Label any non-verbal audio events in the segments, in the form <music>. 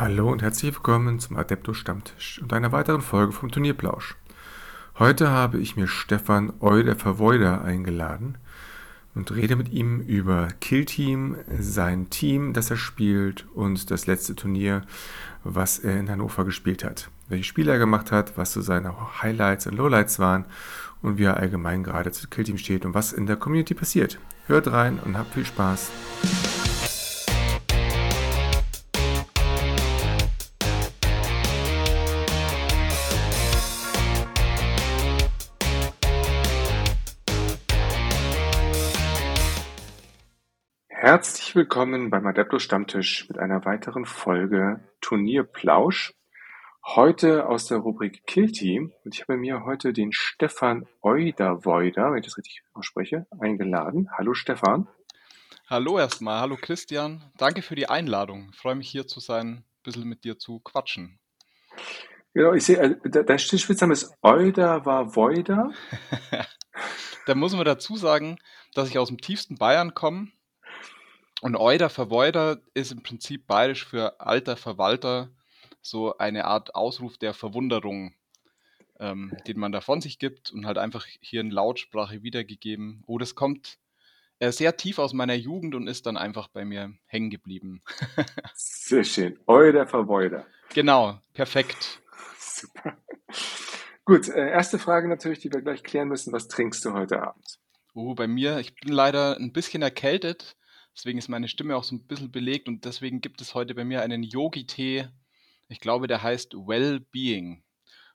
Hallo und herzlich willkommen zum Adepto Stammtisch und einer weiteren Folge vom Turnierplausch. Heute habe ich mir Stefan Euder Verweuder eingeladen und rede mit ihm über Killteam, sein Team, das er spielt und das letzte Turnier, was er in Hannover gespielt hat. Welche Spiele er gemacht hat, was so seine Highlights und Lowlights waren und wie er allgemein gerade zu Killteam steht und was in der Community passiert. Hört rein und habt viel Spaß. Herzlich willkommen beim Adepto Stammtisch mit einer weiteren Folge Turnierplausch. Heute aus der Rubrik Killteam und ich habe mir heute den Stefan Euderweuder, wenn ich das richtig ausspreche, eingeladen. Hallo Stefan. Hallo erstmal, hallo Christian. Danke für die Einladung. Ich freue mich hier zu sein, ein bisschen mit dir zu quatschen. Genau, ich sehe, äh, dein Spitzname ist Euderweuder. <laughs> da muss man dazu sagen, dass ich aus dem tiefsten Bayern komme und Euder Verweuder ist im Prinzip bayerisch für alter Verwalter, so eine Art Ausruf der Verwunderung, ähm, den man da von sich gibt und halt einfach hier in Lautsprache wiedergegeben. Oh, das kommt äh, sehr tief aus meiner Jugend und ist dann einfach bei mir hängen geblieben. <laughs> Sehr schön. Euder Verweuder. Genau, perfekt. Super. Gut, äh, erste Frage natürlich, die wir gleich klären müssen. Was trinkst du heute Abend? Oh, bei mir, ich bin leider ein bisschen erkältet. Deswegen ist meine Stimme auch so ein bisschen belegt und deswegen gibt es heute bei mir einen Yogi-Tee. Ich glaube, der heißt Well-Being.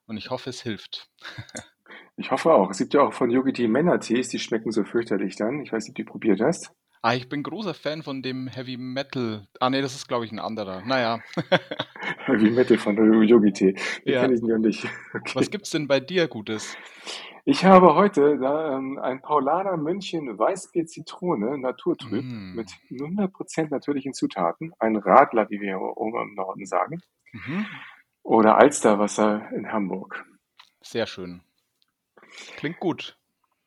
Und ich hoffe, es hilft. <laughs> ich hoffe auch. Es gibt ja auch von Yogi-Tee Männer-Tees, die schmecken so fürchterlich dann. Ich weiß nicht, ob du die probiert hast. Ah, ich bin großer Fan von dem Heavy Metal. Ah, nee, das ist, glaube ich, ein anderer. Naja. <laughs> Heavy Metal von Yogi-Tee. Den ja. kenne ich noch nicht. <laughs> Okay. Was gibt's denn bei dir Gutes? Ich habe heute da, ähm, ein Paulaner München Weißbier Zitrone, naturtrüb, mm. mit 100% natürlichen Zutaten. Ein Radler, wie wir oben im Norden sagen. Mhm. Oder Alsterwasser in Hamburg. Sehr schön. Klingt gut.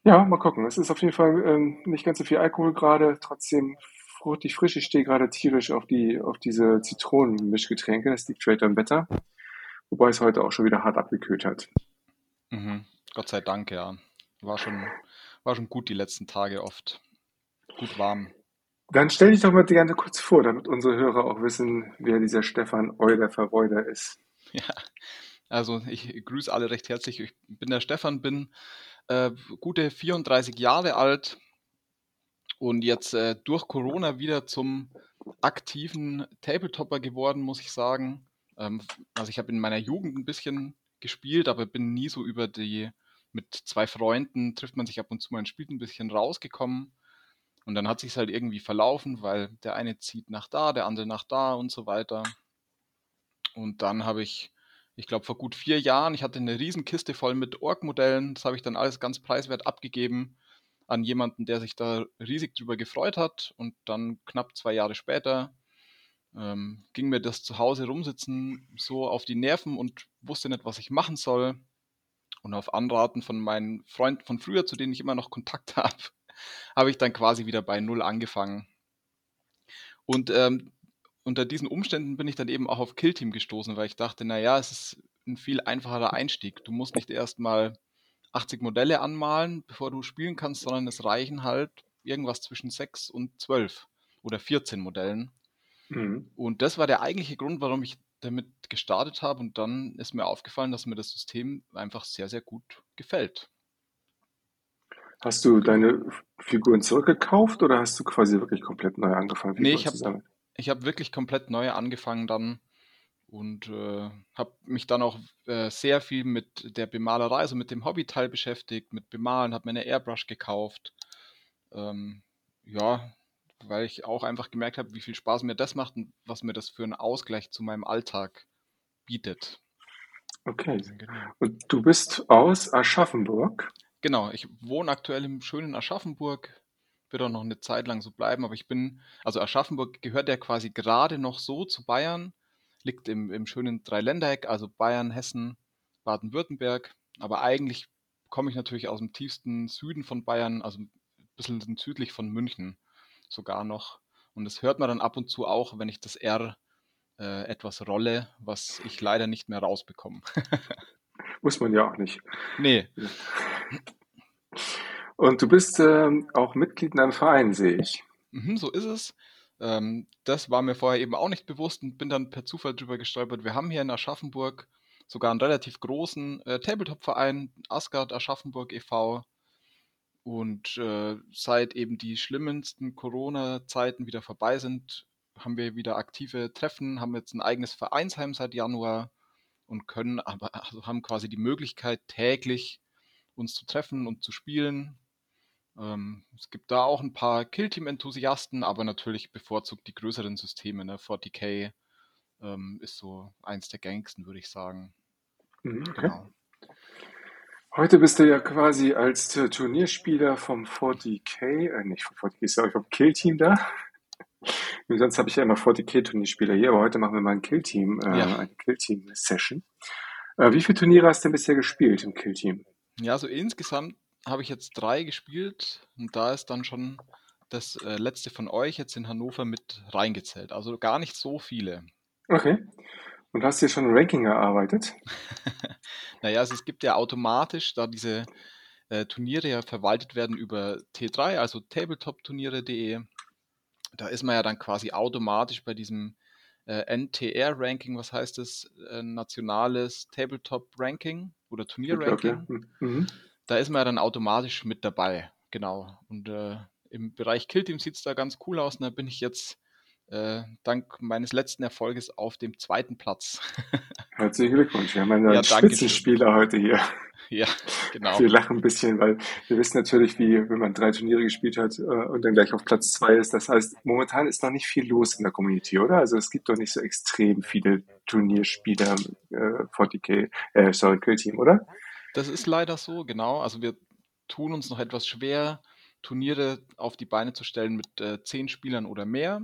Ja, mal gucken. Es ist auf jeden Fall ähm, nicht ganz so viel Alkohol gerade, trotzdem fruchtig frisch. Ich stehe gerade tierisch auf, die, auf diese Zitronenmischgetränke. Das liegt vielleicht am Wetter. Wobei es heute auch schon wieder hart abgekühlt hat. Mhm. Gott sei Dank, ja. War schon, war schon gut die letzten Tage oft. Gut warm. Dann stell dich doch mal gerne kurz vor, damit unsere Hörer auch wissen, wer dieser Stefan Euler Verweuder ist. Ja, also ich grüße alle recht herzlich. Ich bin der Stefan, bin äh, gute 34 Jahre alt und jetzt äh, durch Corona wieder zum aktiven Tabletopper geworden, muss ich sagen. Ähm, also ich habe in meiner Jugend ein bisschen gespielt, aber bin nie so über die, mit zwei Freunden trifft man sich ab und zu mal und spielt ein bisschen rausgekommen. Und dann hat sich halt irgendwie verlaufen, weil der eine zieht nach da, der andere nach da und so weiter. Und dann habe ich, ich glaube vor gut vier Jahren, ich hatte eine Riesenkiste voll mit Org-Modellen. Das habe ich dann alles ganz preiswert abgegeben an jemanden, der sich da riesig drüber gefreut hat. Und dann knapp zwei Jahre später ähm, ging mir das zu Hause rumsitzen so auf die Nerven und wusste nicht, was ich machen soll. Und auf Anraten von meinen Freunden von früher, zu denen ich immer noch Kontakt <laughs> habe, habe ich dann quasi wieder bei Null angefangen. Und ähm, unter diesen Umständen bin ich dann eben auch auf Killteam gestoßen, weil ich dachte, naja, es ist ein viel einfacherer Einstieg. Du musst nicht erstmal 80 Modelle anmalen, bevor du spielen kannst, sondern es reichen halt irgendwas zwischen 6 und 12 oder 14 Modellen. Mhm. Und das war der eigentliche Grund, warum ich damit gestartet habe. Und dann ist mir aufgefallen, dass mir das System einfach sehr, sehr gut gefällt. Hast du deine Figuren zurückgekauft oder hast du quasi wirklich komplett neu angefangen? Figuren nee, ich habe hab wirklich komplett neu angefangen dann und äh, habe mich dann auch äh, sehr viel mit der Bemalerei, also mit dem Hobbyteil beschäftigt, mit Bemalen, habe mir eine Airbrush gekauft. Ähm, ja, weil ich auch einfach gemerkt habe, wie viel Spaß mir das macht und was mir das für einen Ausgleich zu meinem Alltag bietet. Okay. Genau. Und du bist aus Aschaffenburg? Genau, ich wohne aktuell im schönen Aschaffenburg, wird auch noch eine Zeit lang so bleiben, aber ich bin, also Aschaffenburg gehört ja quasi gerade noch so zu Bayern, liegt im, im schönen Dreiländereck, also Bayern, Hessen, Baden-Württemberg, aber eigentlich komme ich natürlich aus dem tiefsten Süden von Bayern, also ein bisschen südlich von München sogar noch. Und das hört man dann ab und zu auch, wenn ich das R äh, etwas rolle, was ich leider nicht mehr rausbekomme. <laughs> Muss man ja auch nicht. Nee. <laughs> Und du bist ähm, auch Mitglied in einem Verein, sehe ich. Mhm, so ist es. Ähm, das war mir vorher eben auch nicht bewusst und bin dann per Zufall drüber gestolpert. Wir haben hier in Aschaffenburg sogar einen relativ großen äh, Tabletop-Verein, Asgard Aschaffenburg e.V. Und äh, seit eben die schlimmsten Corona-Zeiten wieder vorbei sind, haben wir wieder aktive Treffen, haben jetzt ein eigenes Vereinsheim seit Januar und können aber also haben quasi die Möglichkeit täglich uns zu treffen und zu spielen. Ähm, es gibt da auch ein paar Killteam-Enthusiasten, aber natürlich bevorzugt die größeren Systeme. Ne? 40k ähm, ist so eins der gängigsten, würde ich sagen. Mhm, okay. Genau. Heute bist du ja quasi als Turnierspieler vom 40k, äh, nicht vom 40k, sorry, vom Killteam da. <laughs> Sonst habe ich ja immer 40k-Turnierspieler hier, aber heute machen wir mal ein Killteam, äh, ja. eine Killteam-Session. Äh, wie viele Turniere hast du denn bisher gespielt im Killteam? Ja, so insgesamt habe ich jetzt drei gespielt und da ist dann schon das äh, letzte von euch jetzt in Hannover mit reingezählt. Also gar nicht so viele. Okay. Und hast du schon ein Ranking erarbeitet? <laughs> naja, also es gibt ja automatisch, da diese äh, Turniere ja verwaltet werden über T3, also tabletopturniere.de, da ist man ja dann quasi automatisch bei diesem äh, NTR-Ranking, was heißt das? Äh, nationales Tabletop-Ranking oder Turnier-Ranking. Okay. Mhm. Da ist man ja dann automatisch mit dabei. Genau. Und äh, im Bereich Killteam sieht es da ganz cool aus. Und da bin ich jetzt äh, dank meines letzten Erfolges auf dem zweiten Platz. <laughs> Herzlichen Glückwunsch. Wir haben einen ja, Spitzenspieler heute hier. <laughs> Ja, genau. Wir lachen ein bisschen, weil wir wissen natürlich, wie, wenn man drei Turniere gespielt hat äh, und dann gleich auf Platz zwei ist. Das heißt, momentan ist noch nicht viel los in der Community, oder? Also es gibt doch nicht so extrem viele Turnierspieler äh, 40k, äh, sorry, Kill Team, oder? Das ist leider so, genau. Also wir tun uns noch etwas schwer, Turniere auf die Beine zu stellen mit äh, zehn Spielern oder mehr.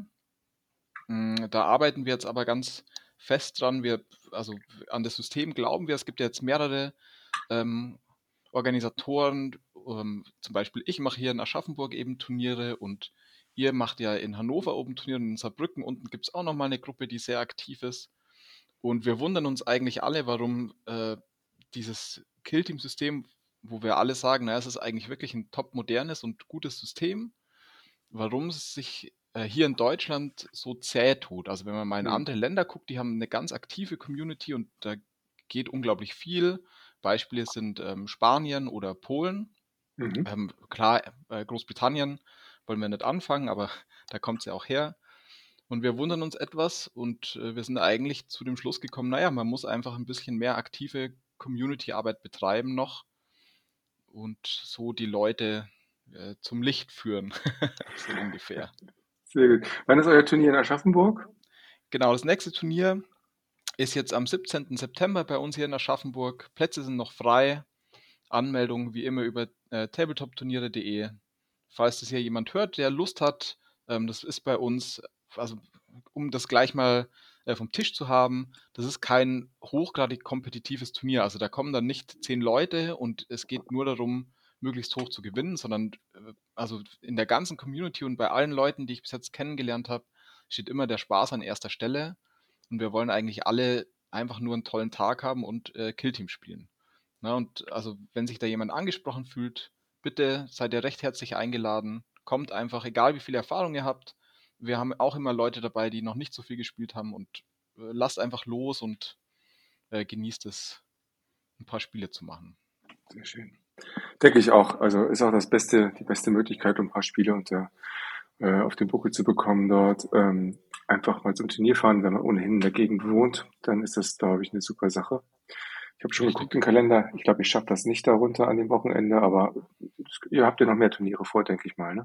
Mm, da arbeiten wir jetzt aber ganz fest dran. Wir, also an das System glauben wir. Es gibt ja jetzt mehrere ähm, Organisatoren, ähm, zum Beispiel ich mache hier in Aschaffenburg eben Turniere und ihr macht ja in Hannover oben Turniere und in Saarbrücken unten gibt es auch nochmal eine Gruppe, die sehr aktiv ist. Und wir wundern uns eigentlich alle, warum äh, dieses Killteam-System, wo wir alle sagen, naja, es ist eigentlich wirklich ein top modernes und gutes System, warum es sich äh, hier in Deutschland so zäh tut. Also wenn man mal in mhm. andere Länder guckt, die haben eine ganz aktive Community und da geht unglaublich viel. Beispiele sind ähm, Spanien oder Polen. Mhm. Ähm, klar, äh, Großbritannien wollen wir nicht anfangen, aber <laughs> da kommt es ja auch her. Und wir wundern uns etwas und äh, wir sind eigentlich zu dem Schluss gekommen, naja, man muss einfach ein bisschen mehr aktive Community-Arbeit betreiben noch und so die Leute äh, zum Licht führen, <laughs> so ungefähr. Sehr gut. Wann ist euer Turnier in Aschaffenburg? Genau, das nächste Turnier ist jetzt am 17. September bei uns hier in Aschaffenburg. Plätze sind noch frei. Anmeldungen wie immer über äh, tabletopturniere.de. Falls das hier jemand hört, der Lust hat, ähm, das ist bei uns, also um das gleich mal äh, vom Tisch zu haben, das ist kein hochgradig kompetitives Turnier. Also da kommen dann nicht zehn Leute und es geht nur darum, möglichst hoch zu gewinnen, sondern äh, also in der ganzen Community und bei allen Leuten, die ich bis jetzt kennengelernt habe, steht immer der Spaß an erster Stelle. Und wir wollen eigentlich alle einfach nur einen tollen Tag haben und äh, Killteam spielen. Na, und also, wenn sich da jemand angesprochen fühlt, bitte seid ihr recht herzlich eingeladen. Kommt einfach, egal wie viel Erfahrung ihr habt. Wir haben auch immer Leute dabei, die noch nicht so viel gespielt haben und äh, lasst einfach los und äh, genießt es, ein paar Spiele zu machen. Sehr schön. Denke ich auch. Also ist auch das beste, die beste Möglichkeit, um ein paar Spiele unter, äh, auf den Buckel zu bekommen dort. Ähm, einfach mal zum Turnier fahren, wenn man ohnehin in der Gegend wohnt, dann ist das, glaube ich, eine super Sache. Ich habe schon Richtig. geguckt im Kalender. Ich glaube, ich schaffe das nicht darunter an dem Wochenende, aber ihr habt ja noch mehr Turniere vor, denke ich mal, ne?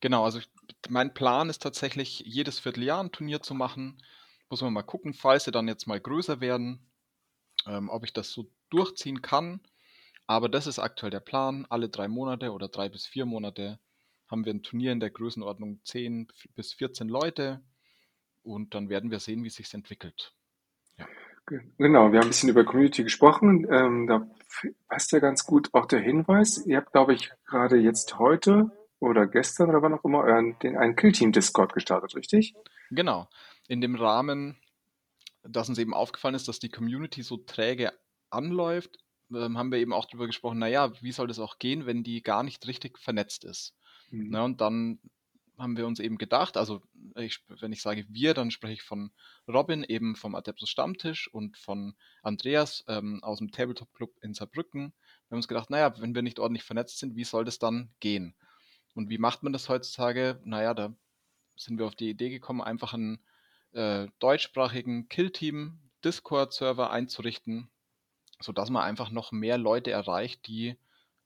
Genau, also mein Plan ist tatsächlich, jedes Vierteljahr ein Turnier zu machen. Muss man mal gucken, falls sie dann jetzt mal größer werden, ähm, ob ich das so durchziehen kann. Aber das ist aktuell der Plan. Alle drei Monate oder drei bis vier Monate haben wir ein Turnier in der Größenordnung 10 bis 14 Leute und dann werden wir sehen, wie es sich entwickelt. Ja. Genau, wir haben ein bisschen über Community gesprochen. Ähm, da passt ja ganz gut auch der Hinweis. Ihr habt, glaube ich, gerade jetzt heute oder gestern oder wann auch immer euren, den einen Killteam Discord gestartet, richtig? Genau. In dem Rahmen dass uns eben aufgefallen ist, dass die Community so träge anläuft, ähm, haben wir eben auch darüber gesprochen, naja, wie soll das auch gehen, wenn die gar nicht richtig vernetzt ist? Mhm. Na, und dann haben wir uns eben gedacht, also ich, wenn ich sage wir, dann spreche ich von Robin, eben vom Adeptus Stammtisch und von Andreas ähm, aus dem Tabletop Club in Saarbrücken. Wir haben uns gedacht, naja, wenn wir nicht ordentlich vernetzt sind, wie soll das dann gehen? Und wie macht man das heutzutage? Naja, da sind wir auf die Idee gekommen, einfach einen äh, deutschsprachigen Kill-Team Discord-Server einzurichten, sodass man einfach noch mehr Leute erreicht, die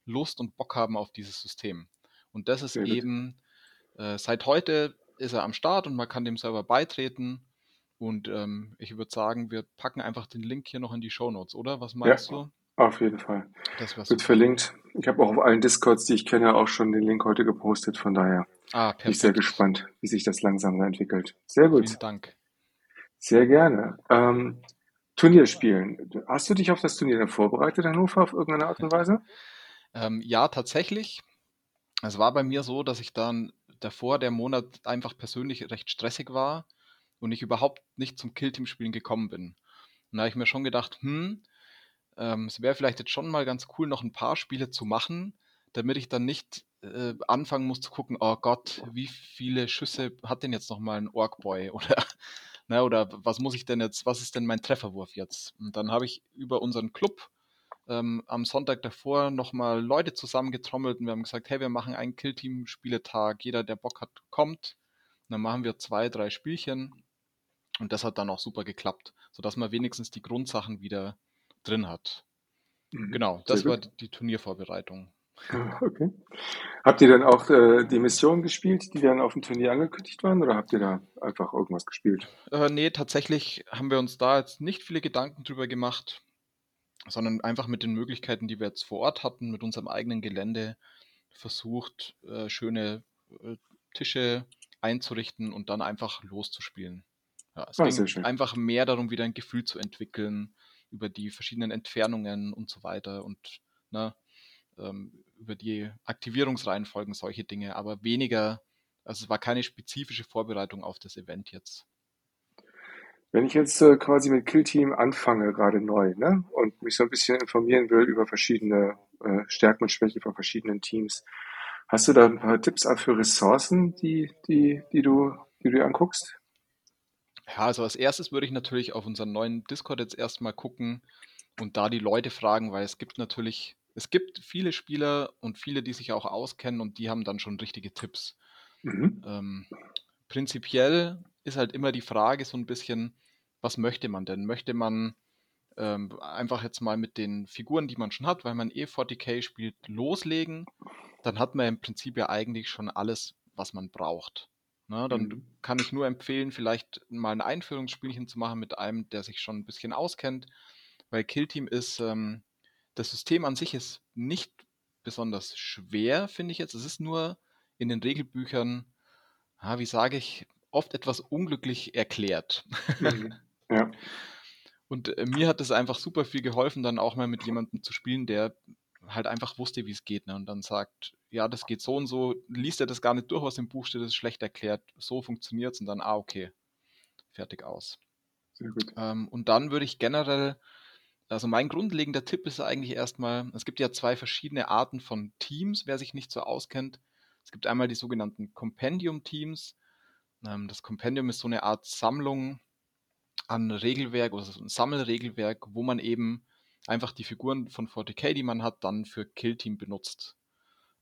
Lust und Bock haben auf dieses System. Und das ist Sehr eben äh, seit heute ist er am Start und man kann dem Server beitreten. Und ähm, ich würde sagen, wir packen einfach den Link hier noch in die Show Notes, oder? Was meinst ja, du? Auf jeden Fall. Das wird verlinkt. Ich habe auch auf allen Discords, die ich kenne, auch schon den Link heute gepostet. Von daher ah, bin ich sehr gespannt, wie sich das langsam entwickelt. Sehr gut. Vielen Dank. Sehr gerne. Ähm, Turnierspielen. Hast du dich auf das Turnier dann vorbereitet, Hannover, auf irgendeine Art und Weise? Ähm, ja, tatsächlich. Es war bei mir so, dass ich dann davor der Monat einfach persönlich recht stressig war und ich überhaupt nicht zum Killteam-Spielen gekommen bin. Und da habe ich mir schon gedacht, hm, ähm, es wäre vielleicht jetzt schon mal ganz cool, noch ein paar Spiele zu machen, damit ich dann nicht äh, anfangen muss zu gucken, oh Gott, wie viele Schüsse hat denn jetzt noch mal ein Orkboy <laughs> oder ne, oder was muss ich denn jetzt, was ist denn mein Trefferwurf jetzt? Und dann habe ich über unseren Club ähm, am Sonntag davor nochmal Leute zusammengetrommelt und wir haben gesagt, hey, wir machen einen Killteam-Spieletag. Jeder, der Bock hat, kommt. Und dann machen wir zwei, drei Spielchen. Und das hat dann auch super geklappt, sodass man wenigstens die Grundsachen wieder drin hat. Mhm. Genau, das war die Turniervorbereitung. <laughs> Okay. Habt ihr dann auch äh, die Missionen gespielt, die dann auf dem Turnier angekündigt waren, oder habt ihr da einfach irgendwas gespielt? Äh, nee, tatsächlich haben wir uns da jetzt nicht viele Gedanken drüber gemacht sondern einfach mit den Möglichkeiten, die wir jetzt vor Ort hatten, mit unserem eigenen Gelände versucht, äh, schöne äh, Tische einzurichten und dann einfach loszuspielen. Ja, es ah, ging einfach mehr darum, wieder ein Gefühl zu entwickeln über die verschiedenen Entfernungen und so weiter und ne, ähm, über die Aktivierungsreihenfolgen, solche Dinge, aber weniger, also es war keine spezifische Vorbereitung auf das Event jetzt. Wenn ich jetzt äh, quasi mit Killteam anfange, gerade neu, ne, und mich so ein bisschen informieren will über verschiedene äh, Stärken und Schwächen von verschiedenen Teams, hast du da ein paar Tipps auch für Ressourcen, die, die, die, du, die du dir anguckst? Ja, also als erstes würde ich natürlich auf unseren neuen Discord jetzt erstmal gucken und da die Leute fragen, weil es gibt natürlich, es gibt viele Spieler und viele, die sich auch auskennen und die haben dann schon richtige Tipps. Mhm. Ähm, prinzipiell ist halt immer die Frage so ein bisschen, was möchte man denn? Möchte man ähm, einfach jetzt mal mit den Figuren, die man schon hat, weil man eh 40k spielt, loslegen, dann hat man im Prinzip ja eigentlich schon alles, was man braucht. Na, ne, dann mhm. kann ich nur empfehlen, vielleicht mal ein Einführungsspielchen zu machen mit einem, der sich schon ein bisschen auskennt, weil Killteam ist, ähm, das System an sich ist nicht besonders schwer, finde ich jetzt. Es ist nur in den Regelbüchern, ah, wie sage ich, oft etwas unglücklich erklärt. Mhm. <laughs> Ja. Und äh, mir hat es einfach super viel geholfen, dann auch mal mit jemandem zu spielen, der halt einfach wusste, wie es geht. Ne? Und dann sagt, ja, das geht so und so, liest er das gar nicht durch, was im Buch steht, das ist schlecht erklärt, so funktioniert es und dann, ah, okay, fertig aus. Sehr gut. Ähm, und dann würde ich generell, also mein grundlegender Tipp ist eigentlich erstmal, es gibt ja zwei verschiedene Arten von Teams, wer sich nicht so auskennt. Es gibt einmal die sogenannten Compendium-Teams. Ähm, das Compendium ist so eine Art Sammlung an Regelwerk oder so ein Sammelregelwerk, wo man eben einfach die Figuren von 40k, die man hat, dann für Killteam benutzt.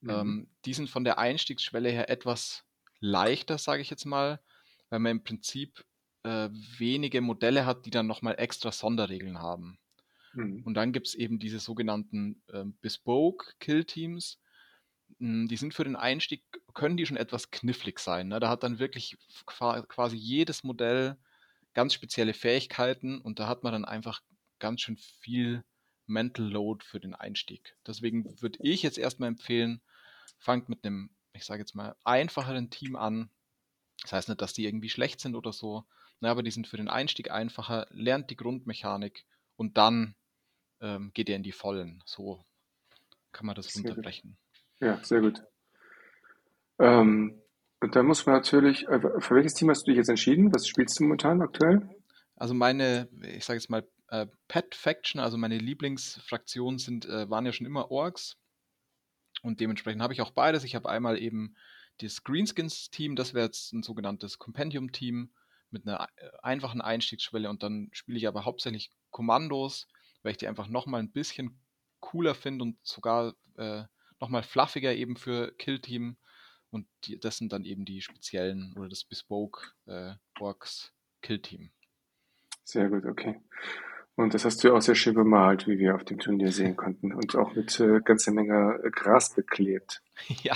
Mhm. Ähm, die sind von der Einstiegsschwelle her etwas leichter, sage ich jetzt mal, weil man im Prinzip äh, wenige Modelle hat, die dann nochmal extra Sonderregeln haben. Mhm. Und dann gibt es eben diese sogenannten äh, Bespoke Killteams. Hm, die sind für den Einstieg, können die schon etwas knifflig sein. Ne? Da hat dann wirklich quasi jedes Modell ganz spezielle Fähigkeiten und da hat man dann einfach ganz schön viel Mental Load für den Einstieg. Deswegen würde ich jetzt erstmal empfehlen, fangt mit einem, ich sage jetzt mal, einfacheren Team an. Das heißt nicht, dass die irgendwie schlecht sind oder so, na, aber die sind für den Einstieg einfacher, lernt die Grundmechanik und dann ähm, geht ihr in die Vollen. So kann man das sehr runterbrechen. Gut. Ja, sehr gut. Ähm, und da muss man natürlich, äh, für welches Team hast du dich jetzt entschieden? Was spielst du momentan aktuell? Also meine, ich sage jetzt mal, äh, Pet Faction, also meine Lieblingsfraktionen sind, äh, waren ja schon immer Orks. Und dementsprechend habe ich auch beides. Ich habe einmal eben das Greenskins-Team, das wäre jetzt ein sogenanntes Compendium-Team mit einer äh, einfachen Einstiegsschwelle und dann spiele ich aber hauptsächlich Kommandos, weil ich die einfach nochmal ein bisschen cooler finde und sogar äh, nochmal fluffiger eben für Kill-Team. Und die, das sind dann eben die speziellen oder das Bespoke äh, Orks Kill-Team. Sehr gut, okay. Und das hast du ja auch sehr schön bemalt, wie wir auf dem Turnier sehen konnten. Und auch mit äh, ganzer Menge äh, Gras beklebt. <laughs> ja.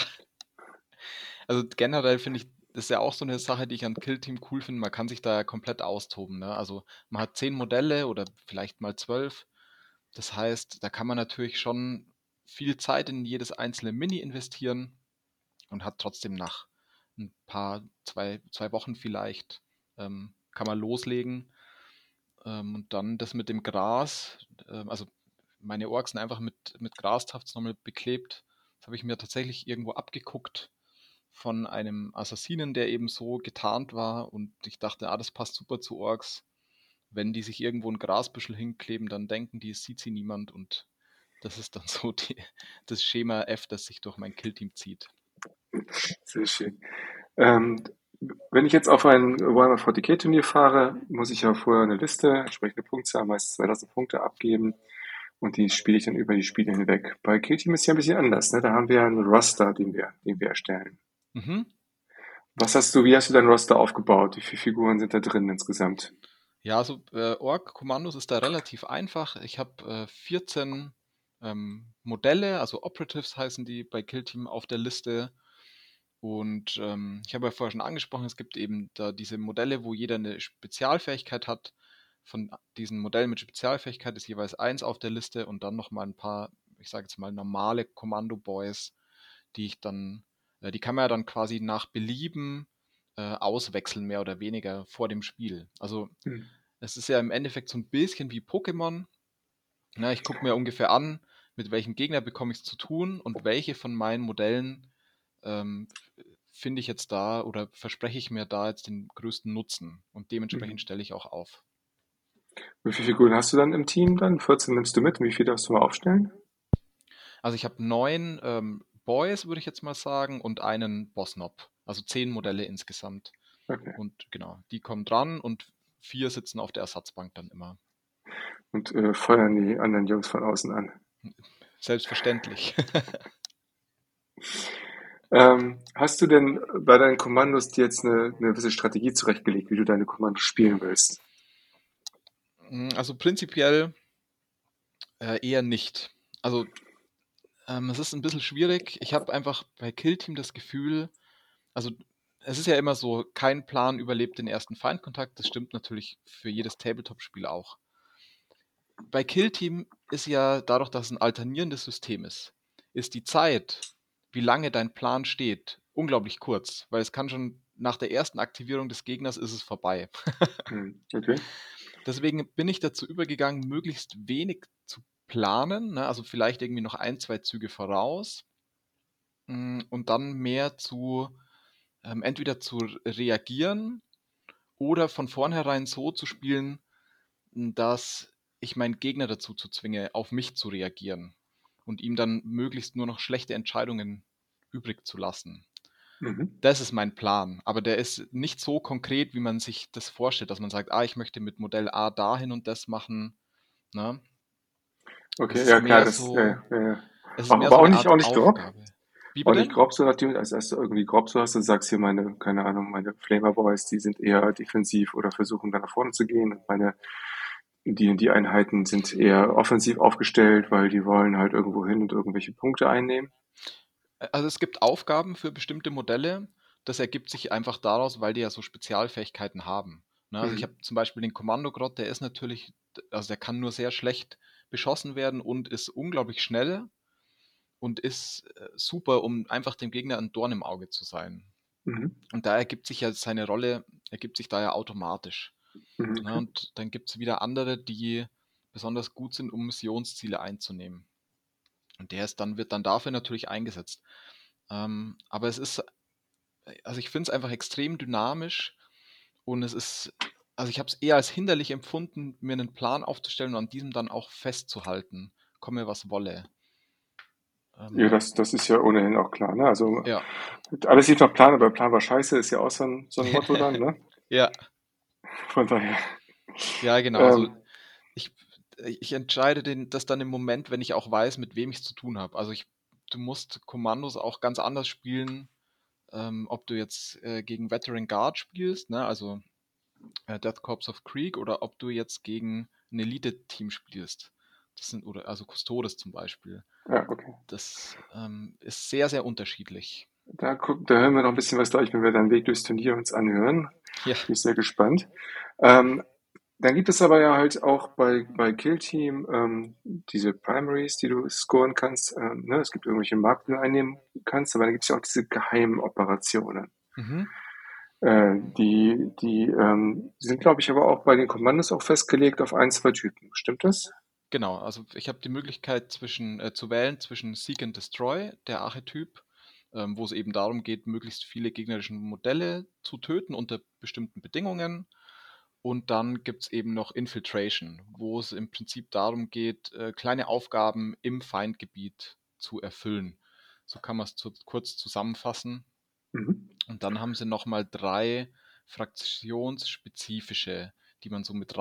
Also generell finde ich, das ist ja auch so eine Sache, die ich an Kill Team cool finde. Man kann sich da komplett austoben. Ne? Also man hat zehn Modelle oder vielleicht mal zwölf. Das heißt, da kann man natürlich schon viel Zeit in jedes einzelne Mini investieren und hat trotzdem nach ein paar, zwei, zwei Wochen vielleicht, ähm, kann man loslegen ähm, und dann das mit dem Gras, äh, also meine Orks sind einfach mit, mit Grastafts nochmal beklebt. Das habe ich mir tatsächlich irgendwo abgeguckt von einem Assassinen, der eben so getarnt war und ich dachte, ah, das passt super zu Orks. Wenn die sich irgendwo ein Grasbüschel hinkleben, dann denken die, es sieht sie niemand und das ist dann so die, <laughs> das Schema F, das sich durch mein Killteam zieht. Sehr schön. Ähm, wenn ich jetzt auf ein Warhammer 40k Turnier fahre, muss ich ja vorher eine Liste, entsprechende Punktzahl, meist 2000 Punkte abgeben und die spiele ich dann über die Spiele hinweg. Bei Killteam ist es ja ein bisschen anders, ne? Da haben wir einen Roster, den wir, den wir erstellen. Mhm. Was hast du, wie hast du dein Roster aufgebaut? Wie viele Figuren sind da drin insgesamt? Ja, also äh, Org-Kommandos ist da relativ einfach. Ich habe äh, 14 ähm, Modelle, also Operatives heißen die bei Killteam auf der Liste. Und ähm, ich habe ja vorher schon angesprochen, es gibt eben da diese Modelle, wo jeder eine Spezialfähigkeit hat. Von diesen Modellen mit Spezialfähigkeit ist jeweils eins auf der Liste und dann nochmal ein paar, ich sage jetzt mal, normale Kommando-Boys, die ich dann, äh, die kann man ja dann quasi nach Belieben äh, auswechseln, mehr oder weniger vor dem Spiel. Also hm. Es ist ja im Endeffekt so ein bisschen wie Pokémon. Na, ich gucke mir ungefähr an, mit welchem Gegner bekomme ich es zu tun und welche von meinen Modellen ähm, finde ich jetzt da oder verspreche ich mir da jetzt den größten Nutzen und dementsprechend mhm. stelle ich auch auf. Wie viele Figuren hast du dann im Team dann? 14 nimmst du mit und wie viele darfst du mal aufstellen? Also ich habe neun ähm, Boys, würde ich jetzt mal sagen, und einen Bossnob. Also zehn Modelle insgesamt. Okay. Und genau, die kommen dran und vier sitzen auf der Ersatzbank dann immer. Und äh, feuern die anderen Jungs von außen an. Selbstverständlich. <laughs> Ähm, hast du denn bei deinen Kommandos dir jetzt eine, eine gewisse Strategie zurechtgelegt, wie du deine Kommandos spielen willst? Hm, also prinzipiell äh, eher nicht. Also ähm, es ist ein bisschen schwierig. Ich habe einfach bei Killteam das Gefühl, also es ist ja immer so, kein Plan überlebt den ersten Feindkontakt. Das stimmt natürlich für jedes Tabletop-Spiel auch. Bei Killteam ist ja dadurch, dass es ein alternierendes System ist, ist die Zeit, wie lange dein Plan steht, unglaublich kurz, weil es kann schon nach der ersten Aktivierung des Gegners ist es vorbei. <laughs> Hm, okay. Deswegen bin ich dazu übergegangen, möglichst wenig zu planen, ne? also vielleicht irgendwie noch ein, zwei Züge voraus hm, und dann mehr zu ähm, entweder zu reagieren oder von vornherein so zu spielen, dass ich meinen Gegner dazu zu zwinge, auf mich zu reagieren und ihm dann möglichst nur noch schlechte Entscheidungen übrig zu lassen. Mhm. Das ist mein Plan. Aber der ist nicht so konkret, wie man sich das vorstellt, dass man sagt, ah, ich möchte mit Modell A dahin und das machen. Ne? Okay, ja klar, das, so, ja, ja. aber, so auch nicht, auch nicht grob. Wie auch nicht grob so natürlich, als erst irgendwie grob so hast du sagst hier meine, keine Ahnung, meine Flamer Boys, die sind eher defensiv oder versuchen dann nach vorne zu gehen und meine die, die Einheiten sind eher offensiv aufgestellt, weil die wollen halt irgendwo hin und irgendwelche Punkte einnehmen. Also es gibt Aufgaben für bestimmte Modelle. Das ergibt sich einfach daraus, weil die ja so Spezialfähigkeiten haben. Ne? Also mhm. ich habe zum Beispiel den Kommandogrott, der ist natürlich, also der kann nur sehr schlecht beschossen werden und ist unglaublich schnell und ist äh, super, um einfach dem Gegner ein Dorn im Auge zu sein. Mhm. Und da ergibt sich ja seine Rolle, ergibt sich da ja automatisch. Mhm. Ne? Und dann gibt es wieder andere, die besonders gut sind, um Missionsziele einzunehmen. Und der ist dann, wird dann dafür natürlich eingesetzt. Ähm, aber es ist, also ich finde es einfach extrem dynamisch und es ist also ich habe es eher als hinderlich empfunden, mir einen Plan aufzustellen und an diesem dann auch festzuhalten, komme was wolle. Ähm, ja, das, das ist ja ohnehin auch klar. Ne? Also ja. alles lief nach Plan, aber Plan war scheiße, ist ja auch so ein, so ein Motto dann. Ne? <laughs> ja. Von daher. Ja, genau. Also ähm, also ich, ich entscheide den, das dann im Moment, wenn ich auch weiß, mit wem ich es zu tun habe. Also ich, du musst Kommandos auch ganz anders spielen, ähm, ob du jetzt äh, gegen Veteran Guard spielst, ne? also äh, Death Corps of Creek, oder ob du jetzt gegen ein Elite-Team spielst. Das sind, oder also Custodes zum Beispiel. Ja, okay. Das ähm, ist sehr, sehr unterschiedlich. Da, guck, da hören wir noch ein bisschen was gleich, wenn wir deinen Weg durchs Turnier uns anhören. Ja. Bin ich sehr gespannt. Ähm, dann gibt es aber ja halt auch bei, bei Kill Team ähm, diese Primaries, die du scoren kannst. Ähm, ne? Es gibt irgendwelche Marken, die du einnehmen kannst, aber dann gibt es ja auch diese geheimen Operationen. Mhm. Äh, die die ähm, sind, glaube ich, aber auch bei den Kommandos auch festgelegt auf ein, zwei Typen. Stimmt das? Genau, also ich habe die Möglichkeit zwischen äh, zu wählen zwischen Seek and Destroy, der Archetyp, ähm, wo es eben darum geht, möglichst viele gegnerische Modelle zu töten unter bestimmten Bedingungen und dann gibt es eben noch Infiltration, wo es im Prinzip darum geht, äh, kleine Aufgaben im Feindgebiet zu erfüllen. So kann man es zu, kurz zusammenfassen. Mhm. Und dann haben sie nochmal drei fraktionsspezifische, die man so mit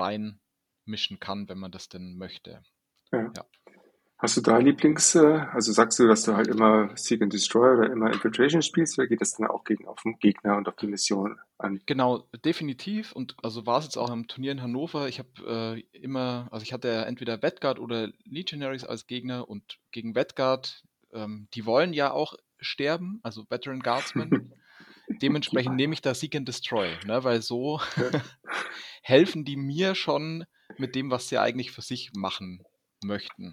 reinmischen kann, wenn man das denn möchte. Ja. ja. Hast du da Lieblings, äh, also sagst du, dass du halt immer Seek and Destroy oder immer Infiltration spielst, oder geht das dann auch gegen auf den Gegner und auf die Mission an? Genau, definitiv. Und also war es jetzt auch am Turnier in Hannover. Ich habe äh, immer, also ich hatte entweder Vanguard oder Legionaries als Gegner und gegen Vanguard, ähm, die wollen ja auch sterben, also Veteran Guardsmen. <laughs> Dementsprechend nehme ich da Seek and Destroy, ne, weil so <laughs> helfen die mir schon mit dem, was sie eigentlich für sich machen möchten.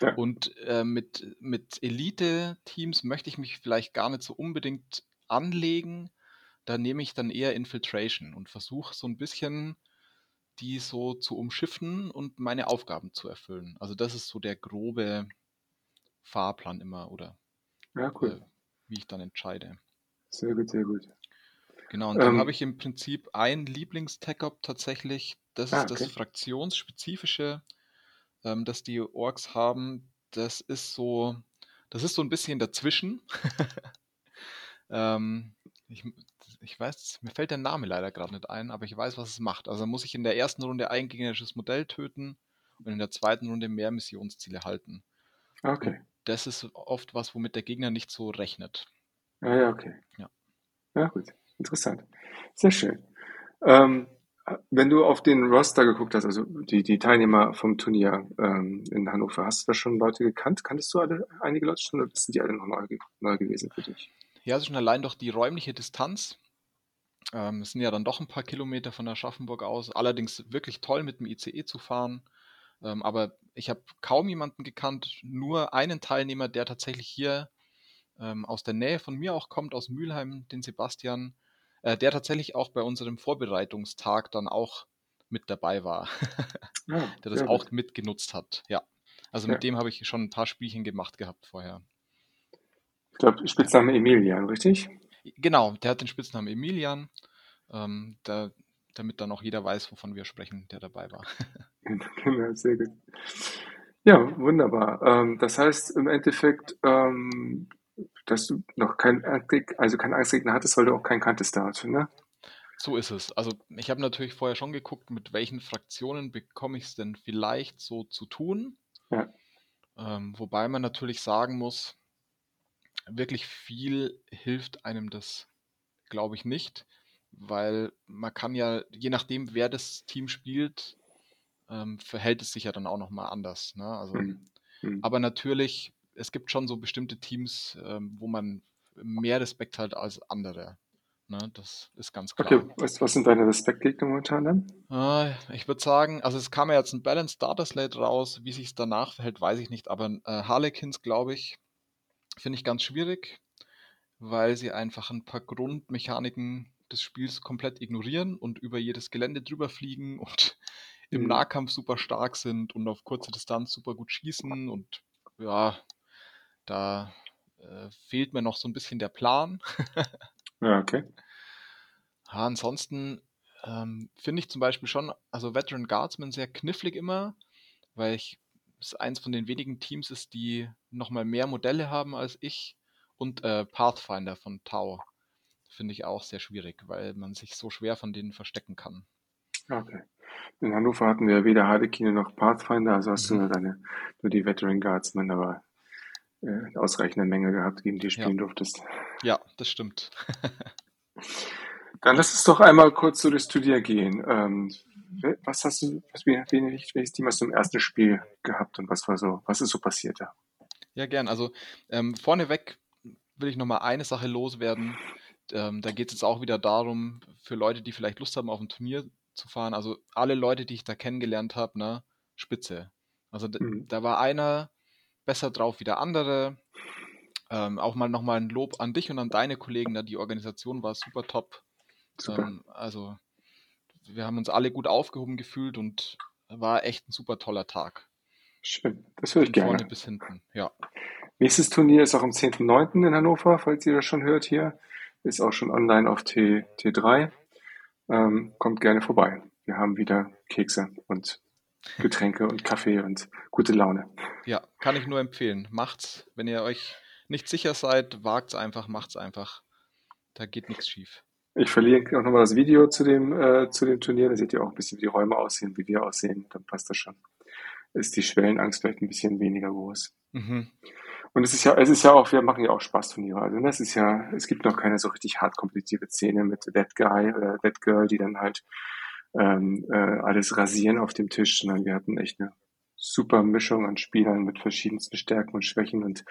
Ja. Und äh, mit, mit Elite-Teams möchte ich mich vielleicht gar nicht so unbedingt anlegen. Da nehme ich dann eher Infiltration und versuche so ein bisschen die so zu umschiffen und meine Aufgaben zu erfüllen. Also das ist so der grobe Fahrplan immer oder ja, cool. äh, wie ich dann entscheide. Sehr gut, sehr gut. Genau, und dann ähm, habe ich im Prinzip ein Lieblings-Tech-Up tatsächlich. Das ah, ist das fraktionsspezifische ähm, dass die Orks haben, das ist so, das ist so ein bisschen dazwischen. <laughs> ähm, ich, ich weiß, mir fällt der Name leider gerade nicht ein, aber ich weiß, was es macht. Also muss ich in der ersten Runde ein gegnerisches Modell töten und in der zweiten Runde mehr Missionsziele halten. Okay. Und das ist oft was, womit der Gegner nicht so rechnet. Ja, ja, okay. Ja. Ja, gut. Interessant. Sehr schön. Ähm, wenn du auf den Roster geguckt hast, also die, die Teilnehmer vom Turnier ähm, in Hannover, hast du da schon Leute gekannt? Kanntest du alle, einige Leute schon oder sind die alle noch neu, neu gewesen für dich? Ja, also schon allein durch die räumliche Distanz. Ähm, es sind ja dann doch ein paar Kilometer von Aschaffenburg aus. Allerdings wirklich toll mit dem ICE zu fahren. Ähm, aber ich habe kaum jemanden gekannt, nur einen Teilnehmer, der tatsächlich hier ähm, aus der Nähe von mir auch kommt, aus Mülheim, den Sebastian äh, der tatsächlich auch bei unserem Vorbereitungstag dann auch mit dabei war. Ja, <laughs> der das auch gut. mitgenutzt hat. Ja. Also ja. mit dem habe ich schon ein paar Spielchen gemacht gehabt vorher. Ich glaube, Spitzname Emilian, richtig? Genau, der hat den Spitznamen Emilian. Ähm, da, damit dann auch jeder weiß, wovon wir sprechen, der dabei war. <laughs> genau, sehr gut. Ja, wunderbar. Ähm, das heißt im Endeffekt, ähm, dass du noch kein also keinen Angstgegner hattest, weil du auch keinen kanntest dazu, ne? So ist es. Also ich habe natürlich vorher schon geguckt, mit welchen Fraktionen bekomme ich es denn vielleicht so zu tun. Ja. Ähm, wobei man natürlich sagen muss, wirklich viel hilft einem das, glaube ich, nicht, weil man kann ja, je nachdem, wer das Team spielt, ähm, verhält es sich ja dann auch nochmal anders. Ne? Also, mhm. Mhm. Aber natürlich es gibt schon so bestimmte Teams, ähm, wo man mehr Respekt hat als andere. Ne, das ist ganz klar. Okay, was, was sind deine Respektgegner momentan dann? Äh, ich würde sagen, also es kam ja jetzt ein Balanced Data Slate raus. Wie sich es danach verhält, weiß ich nicht. Aber äh, Harlequins, glaube ich, finde ich ganz schwierig, weil sie einfach ein paar Grundmechaniken des Spiels komplett ignorieren und über jedes Gelände drüber fliegen <laughs> und im mhm. Nahkampf super stark sind und auf kurze Distanz super gut schießen und ja, da äh, fehlt mir noch so ein bisschen der Plan. ja, okay. <laughs> Ja, ansonsten ähm, finde ich zum Beispiel schon, also Veteran Guardsman sehr knifflig immer, weil ich es eins von den wenigen Teams ist, die nochmal mehr Modelle haben als ich und äh, Pathfinder von Tau finde ich auch sehr schwierig, weil man sich so schwer von denen verstecken kann. Okay. In Hannover hatten wir weder Hardekine noch Pathfinder, also hast mhm. du nur, deine, nur die Veteran Guardsmen, aber äh, ausreichende Menge gehabt, gegen die spielen ja. durftest. Ja, das stimmt. <laughs> Dann lass uns doch einmal kurz so das Turnier gehen. Ähm, was hast du, was, welches Team hast du im ersten Spiel gehabt und was war so, was ist so passiert da? Ja, gern. Also ähm, vorneweg will ich nochmal eine Sache loswerden. Ähm, da geht es jetzt auch wieder darum, für Leute, die vielleicht Lust haben, auf ein Turnier zu fahren. Also alle Leute, die ich da kennengelernt habe, ne, spitze. Also mhm. da war einer besser drauf wie der andere. Ähm, auch mal nochmal ein Lob an dich und an deine Kollegen. Da die Organisation war super top. Super. Ähm, also wir haben uns alle gut aufgehoben gefühlt und war echt ein super toller Tag. Schön, das höre ich Von gerne. Vorne bis hinten, ja. Nächstes Turnier ist auch am 10.9. in Hannover, falls ihr das schon hört hier. Ist auch schon online auf T, T3. Ähm, kommt gerne vorbei. Wir haben wieder Kekse und Getränke und Kaffee und gute Laune. Ja, kann ich nur empfehlen. Macht's, wenn ihr euch nicht sicher seid, wagt's einfach, macht's einfach. Da geht nichts schief. Ich verlinke auch nochmal das Video zu dem, äh, zu dem Turnier. Da seht ihr auch ein bisschen, wie die Räume aussehen, wie wir aussehen. Dann passt das schon. Ist die Schwellenangst vielleicht ein bisschen weniger groß. Mhm. Und es ist ja, es ist ja auch, wir machen ja auch Spaßturniere. Also das ist ja, es gibt noch keine so richtig hart komplizierte Szene mit That Guy oder That Girl, die dann halt ähm, äh, alles rasieren auf dem Tisch, sondern wir hatten echt eine super Mischung an Spielern mit verschiedensten Stärken und Schwächen und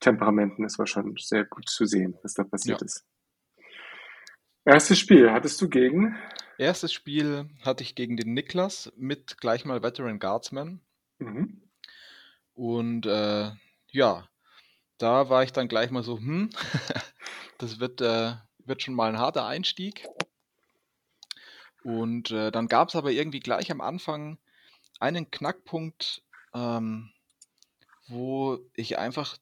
Temperamenten. Es war schon sehr gut zu sehen, was da passiert ja. ist. Erstes Spiel hattest du gegen? Erstes Spiel hatte ich gegen den Niklas mit gleich mal Veteran Guardsman. Mhm. Und äh, ja, da war ich dann gleich mal so, hm, <laughs> das wird, äh, wird schon mal ein harter Einstieg. Und äh, dann gab es aber irgendwie gleich am Anfang einen Knackpunkt, ähm, wo ich einfach,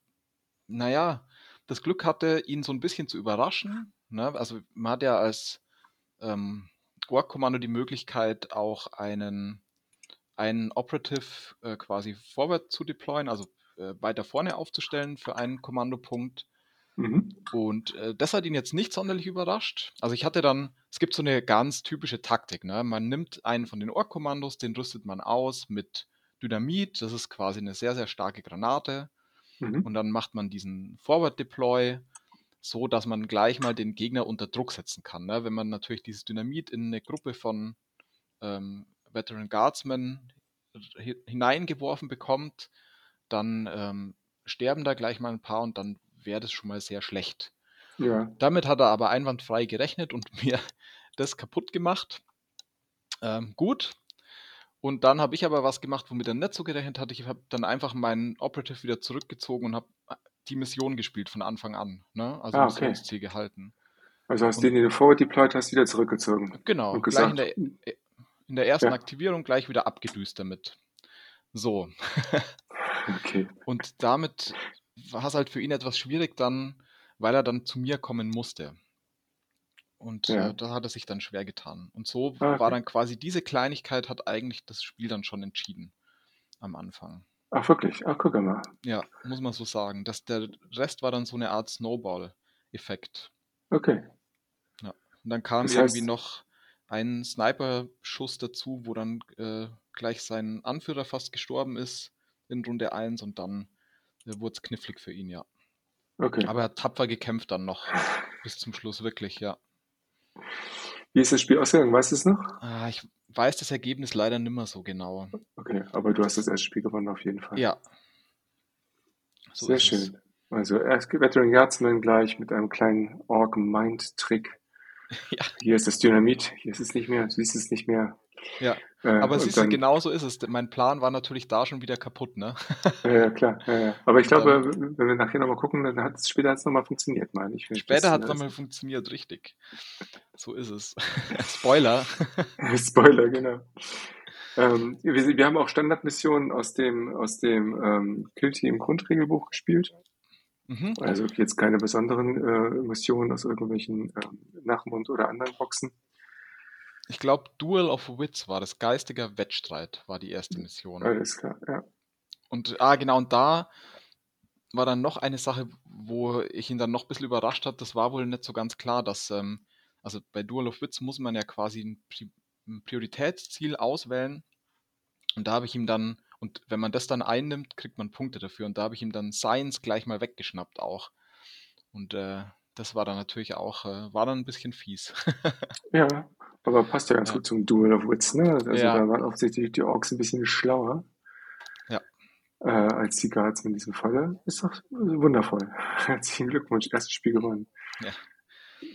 naja, das Glück hatte, ihn so ein bisschen zu überraschen. Ne? Also man hat ja als ähm, Org-Kommando die Möglichkeit, auch einen, einen Operative äh, quasi vorwärts zu deployen, also äh, weiter vorne aufzustellen für einen Kommandopunkt. Mhm. Und äh, das hat ihn jetzt nicht sonderlich überrascht. Also ich hatte dann, es gibt so eine ganz typische Taktik. Ne? Man nimmt einen von den Ork-Kommandos, den rüstet man aus mit Dynamit. Das ist quasi eine sehr, sehr starke Granate. Mhm. Und dann macht man diesen Forward Deploy, so dass man gleich mal den Gegner unter Druck setzen kann. Ne? Wenn man natürlich dieses Dynamit in eine Gruppe von ähm, Veteran Guardsmen hineingeworfen bekommt, dann ähm, sterben da gleich mal ein paar und dann wäre das schon mal sehr schlecht. Ja. Damit hat er aber einwandfrei gerechnet und <laughs> mir das kaputt gemacht. Ähm, gut. Und dann habe ich aber was gemacht, womit er nicht so gerechnet hat. Ich habe dann einfach meinen Operative wieder zurückgezogen und habe äh, die Mission gespielt von Anfang an. Ne? Also ah, okay. Missionsziel gehalten. Also hast du den, den du forward deployed hast, wieder zurückgezogen. Genau, und gesagt, gleich in der, in der ersten ja. Aktivierung gleich wieder abgedüst damit. So. <laughs> okay. Und damit war es halt für ihn etwas schwierig dann, weil er dann zu mir kommen musste. Und ja. äh, da hat er sich dann schwer getan. Und so ah, okay. war dann quasi diese Kleinigkeit hat eigentlich das Spiel dann schon entschieden am Anfang. Ach wirklich? Ach, guck mal. Ja, muss man so sagen. Das, der Rest war dann so eine Art Snowball-Effekt. Okay. Ja. Und dann kam das irgendwie noch ein Sniper-Schuss dazu, wo dann äh, gleich sein Anführer fast gestorben ist in Runde 1 und dann äh, wurde es knifflig für ihn, ja. Okay. Aber er hat tapfer gekämpft dann noch bis zum Schluss, wirklich, ja. Wie ist das Spiel ausgegangen? Weißt du es noch? Ah, ich weiß das Ergebnis leider nicht mehr so genau. Okay, aber du hast das erste Spiel gewonnen auf jeden Fall. Ja. So Sehr schön. Es. Also erst Veteran Guardsman gleich mit einem kleinen Org-Mind-Trick. <laughs> Ja. Hier ist das Dynamit, hier ist es nicht mehr, du siehst es nicht mehr. Ja, äh, aber siehst du, genau so ist es. Mein Plan war natürlich da schon wieder kaputt, ne? ja, ja, klar. Ja, ja. Aber ich glaube, dann, wenn wir nachher nochmal gucken, dann hat es später hat's nochmal funktioniert, meine ich. Später hat es nochmal funktioniert, richtig. So ist es. <laughs> Spoiler. <laughs> Spoiler, genau. Ähm, wir, wir, haben auch Standardmissionen aus dem, aus dem ähm, Kill-Team Grundregelbuch gespielt. Mhm. Also jetzt keine besonderen äh, Missionen aus irgendwelchen äh, Nachmund oder anderen Boxen. Ich glaube, Duel of Wits war das, geistiger Wettstreit war die erste Mission. Alles klar, ja. Und, ah, genau, und da war dann noch eine Sache, wo ich ihn dann noch ein bisschen überrascht hat. Das war wohl nicht so ganz klar, dass, ähm, also bei Duel of Wits muss man ja quasi ein, Pri ein Prioritätsziel auswählen. Und da habe ich ihm dann, und wenn man das dann einnimmt, kriegt man Punkte dafür. Und da habe ich ihm dann Science gleich mal weggeschnappt auch. Und äh, das war dann natürlich auch, äh, war dann ein bisschen fies. <laughs> Ja, aber passt ja ganz Ja. gut zum Duel of Wits, ne? Also Ja. da waren offensichtlich die Orks ein bisschen schlauer Ja. äh, als die Guards in diesem Falle. Ist doch wundervoll. <laughs> Herzlichen Glückwunsch, erstes Spiel gewonnen. Ja.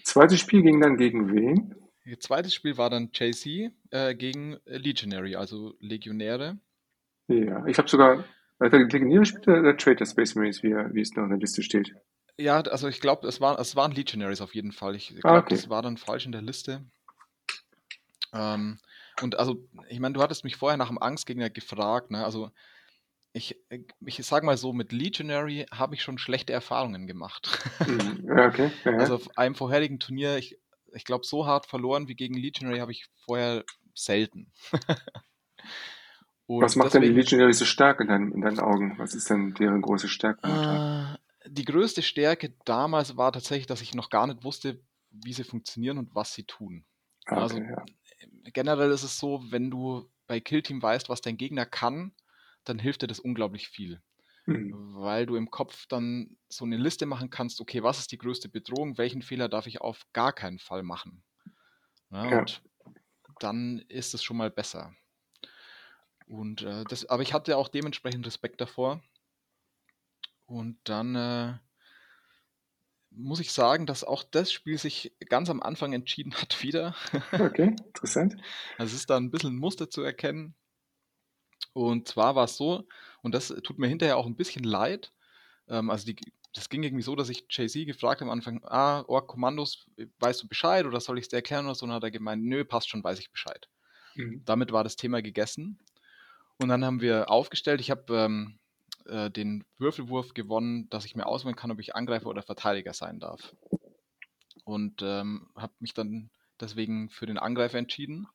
Zweites Spiel ging dann gegen wen? Ihr zweites Spiel war dann JC äh, gegen Legionary, also Legionäre. Ja, ich habe sogar, der Legionäre spielt der, der Traitor Space Marines, wie, wie es noch in der Liste steht. Ja, also ich glaube, es, war, es waren Legionaries auf jeden Fall. Ich Ah, glaube, okay. das war dann falsch in der Liste. Ähm, und also, ich meine, du hattest mich vorher nach dem Angstgegner gefragt, ne? Also, ich, ich sag mal so, mit Legionary habe ich schon schlechte Erfahrungen gemacht. Mhm. <laughs> Okay. Ja. Also auf einem vorherigen Turnier, ich, ich glaube, so hart verloren wie gegen Legionary habe ich vorher selten. <laughs> Was macht denn die deswegen- Legionary so stark in deinen, in deinen Augen? Was ist denn deren große Stärke? Äh, die größte Stärke damals war tatsächlich, dass ich noch gar nicht wusste, wie sie funktionieren und was sie tun. Ah, also- okay, ja. Generell ist es so, wenn du bei Killteam weißt, was dein Gegner kann, dann hilft dir das unglaublich viel. Mhm. Weil du im Kopf dann so eine Liste machen kannst, okay, was ist die größte Bedrohung, welchen Fehler darf ich auf gar keinen Fall machen. Ja, Ja. Und dann ist es schon mal besser. Und äh, das, aber ich hatte auch dementsprechend Respekt davor. Und dann äh, muss ich sagen, dass auch das Spiel sich ganz am Anfang entschieden hat <laughs> wieder. Okay, interessant. Also es ist da ein bisschen ein Muster zu erkennen. Und zwar war es so, und das tut mir hinterher auch ein bisschen leid. Ähm, also die, das ging irgendwie so, dass ich Jay-Z gefragt habe am Anfang, ah, Org-Kommandos, weißt du Bescheid oder soll ich es dir erklären oder so? Und dann hat er gemeint, nö, passt schon, weiß ich Bescheid. Mhm. Damit war das Thema gegessen. Und dann haben wir aufgestellt, ich habe ähm, äh, den Würfelwurf gewonnen, dass ich mir auswählen kann, ob ich Angreifer oder Verteidiger sein darf. Und ähm, habe mich dann deswegen für den Angreifer entschieden.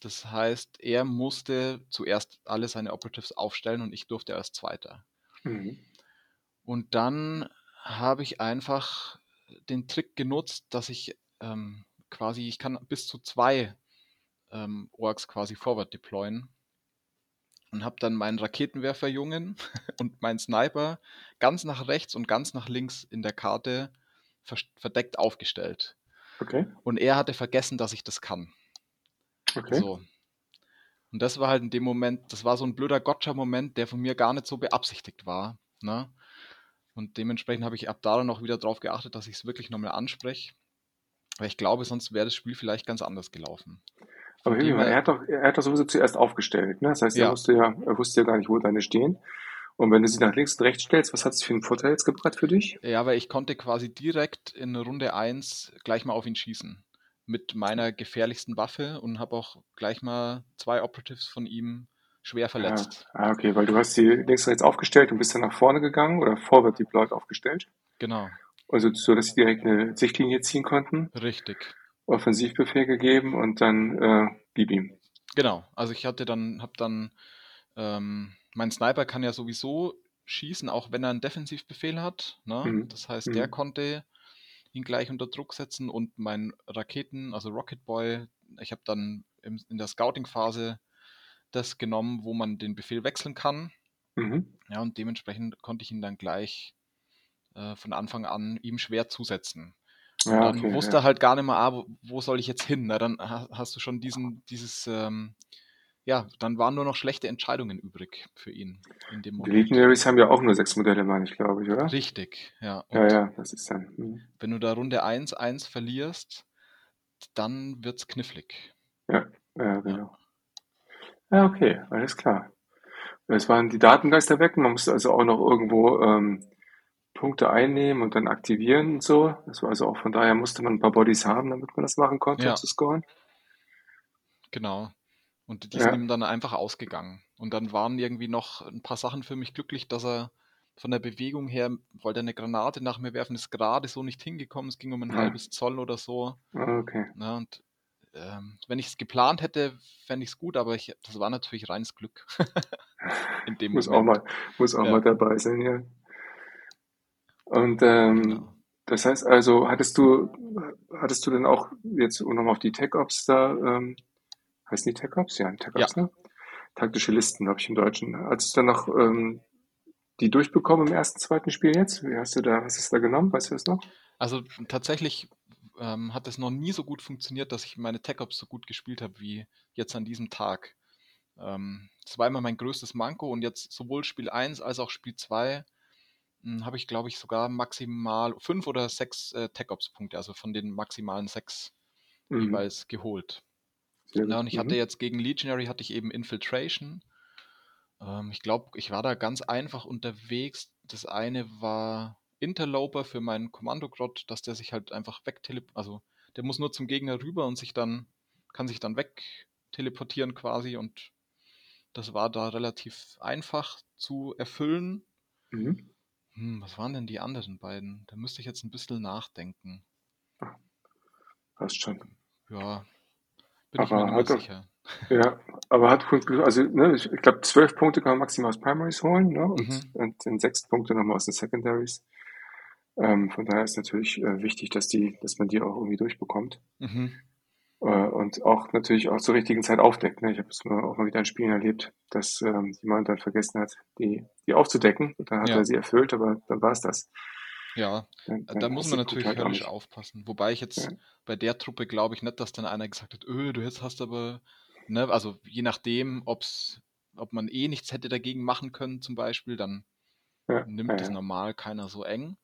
Das heißt, er musste zuerst alle seine Operatives aufstellen und ich durfte als Zweiter. Mhm. Und dann habe ich einfach den Trick genutzt, dass ich ähm, quasi, ich kann bis zu zwei ähm, Orks quasi forward deployen und habe dann meinen Raketenwerferjungen <laughs> und meinen Sniper ganz nach rechts und ganz nach links in der Karte verdeckt aufgestellt. Okay, Und er hatte vergessen, dass ich das kann. okay. So. Und das war halt in dem Moment, das war so ein blöder Gotcha-Moment, der von mir gar nicht so beabsichtigt war. Ne? Und dementsprechend habe ich ab da dann auch wieder darauf geachtet, dass ich es wirklich nochmal anspreche. Weil ich glaube, sonst wäre das Spiel vielleicht ganz anders gelaufen. Aber dem er hat doch, er hat doch sowieso zuerst aufgestellt, ne? Das heißt, er Ja. wusste ja, er wusste ja gar nicht, wo deine stehen. Und wenn du sie nach links und rechts stellst, was hat es für einen Vorteil jetzt gebracht für dich? Ja, weil ich konnte quasi direkt in Runde 1 gleich mal auf ihn schießen. Mit meiner gefährlichsten Waffe und habe auch gleich mal zwei Operatives von ihm schwer verletzt. Ah, ah, okay, weil du hast sie links und rechts aufgestellt und bist dann nach vorne gegangen oder forward deployed aufgestellt. Genau, Also so, dass sie direkt eine Sichtlinie ziehen konnten, richtig. Offensivbefehl gegeben und dann äh, gib ihm. Genau, also ich hatte dann, habe dann, ähm, mein Sniper kann ja sowieso schießen, auch wenn er einen Defensivbefehl hat. Ne? Mhm. Das heißt, der Mhm. konnte ihn gleich unter Druck setzen und mein Raketen, also Rocket Boy, ich habe dann im, in der Scouting-Phase das genommen, wo man den Befehl wechseln kann. Mhm. Ja, und dementsprechend konnte ich ihn dann gleich äh, von Anfang an ihm schwer zusetzen. Ja, dann okay, wusste ja. er halt gar nicht mehr, ah, wo, wo soll ich jetzt hin? Na, dann ha- hast du schon diesen, dieses, ähm, ja, dann waren nur noch schlechte Entscheidungen übrig für ihn in dem Die Moment. Legionaries haben ja auch nur sechs Modelle, meine ich, glaube ich, oder? Richtig, ja. Und Ja, ja, das ist dann. mhm. wenn du da Runde 1, 1 verlierst, dann wird's knifflig. Ja, ja, genau. Ja, okay, alles klar. Es waren die Datengeister weg. Man musste also auch noch irgendwo ähm, Punkte einnehmen und dann aktivieren und so. Das war also auch von daher musste man ein paar Bodies haben, damit man das machen konnte, Ja. um zu scoren. Genau. Und die Ja. sind ihm dann einfach ausgegangen. Und dann waren irgendwie noch ein paar Sachen für mich glücklich, dass er von der Bewegung her wollte er eine Granate nach mir werfen, ist gerade so nicht hingekommen. Es ging um ein Ja. halbes Zoll oder so. Ah, Okay. Ne, und ähm, wenn ich es geplant hätte, fände ich es gut, aber ich, das war natürlich reines Glück. <laughs> In dem muss Moment. auch mal, muss auch ja. mal dabei sein, ja. Und ähm, genau. das heißt also, hattest du, hattest du denn auch jetzt, um nochmal auf die Tech-Ops da, ähm, heißen die Tech-Ops? Ja, Tech-Ops, ja. ne? Taktische Listen, habe ich im Deutschen. Hattest du dann noch ähm, die durchbekommen im ersten, zweiten Spiel jetzt? Wie hast du da, was ist da genommen? Weißt du das noch? Also tatsächlich ähm, hat es noch nie so gut funktioniert, dass ich meine Tech-Ops so gut gespielt habe wie jetzt an diesem Tag. Ähm, das war immer mein größtes Manko und jetzt sowohl Spiel 1 als auch Spiel 2 hm, habe ich, glaube ich, sogar maximal fünf oder sechs äh, Tech-Ops-Punkte, also von den maximalen sechs mhm. jeweils geholt. Ja, und ich mhm. hatte jetzt gegen Legionary hatte ich eben Infiltration. Ähm, ich glaube, ich war da ganz einfach unterwegs. Das eine war Interloper für meinen Kommandogrot, dass der sich halt einfach wegteleportiert, also der muss nur zum Gegner rüber und sich dann, kann sich dann wegteleportieren quasi und das war da relativ einfach zu erfüllen. Mhm. Hm, was waren denn die anderen beiden? Da müsste ich jetzt ein bisschen nachdenken. Passt schon. Ja, bin aber ich mir nicht sicher. Ja, aber hat also ne, ich, ich glaube, zwölf Punkte kann man maximal aus Primaries holen ne, und, mhm. und den sechs Punkte nochmal aus den Secondaries. Ähm, von daher ist natürlich äh, wichtig, dass die, dass man die auch irgendwie durchbekommt. Mhm. Äh, und auch natürlich auch zur richtigen Zeit aufdeckt. Ne? Ich habe es auch mal wieder in Spielen erlebt, dass ähm, jemand dann vergessen hat, die, die aufzudecken. Und dann hat ja. er sie erfüllt, aber dann war es das. Ja, dann, dann da muss man natürlich halt höllisch aufpassen. Wobei ich jetzt ja. bei der Truppe glaube ich nicht, dass dann einer gesagt hat, öh, du jetzt hast aber, ne, also je nachdem, ob's, ob man eh nichts hätte dagegen machen können zum Beispiel, dann ja. nimmt das normal keiner so eng.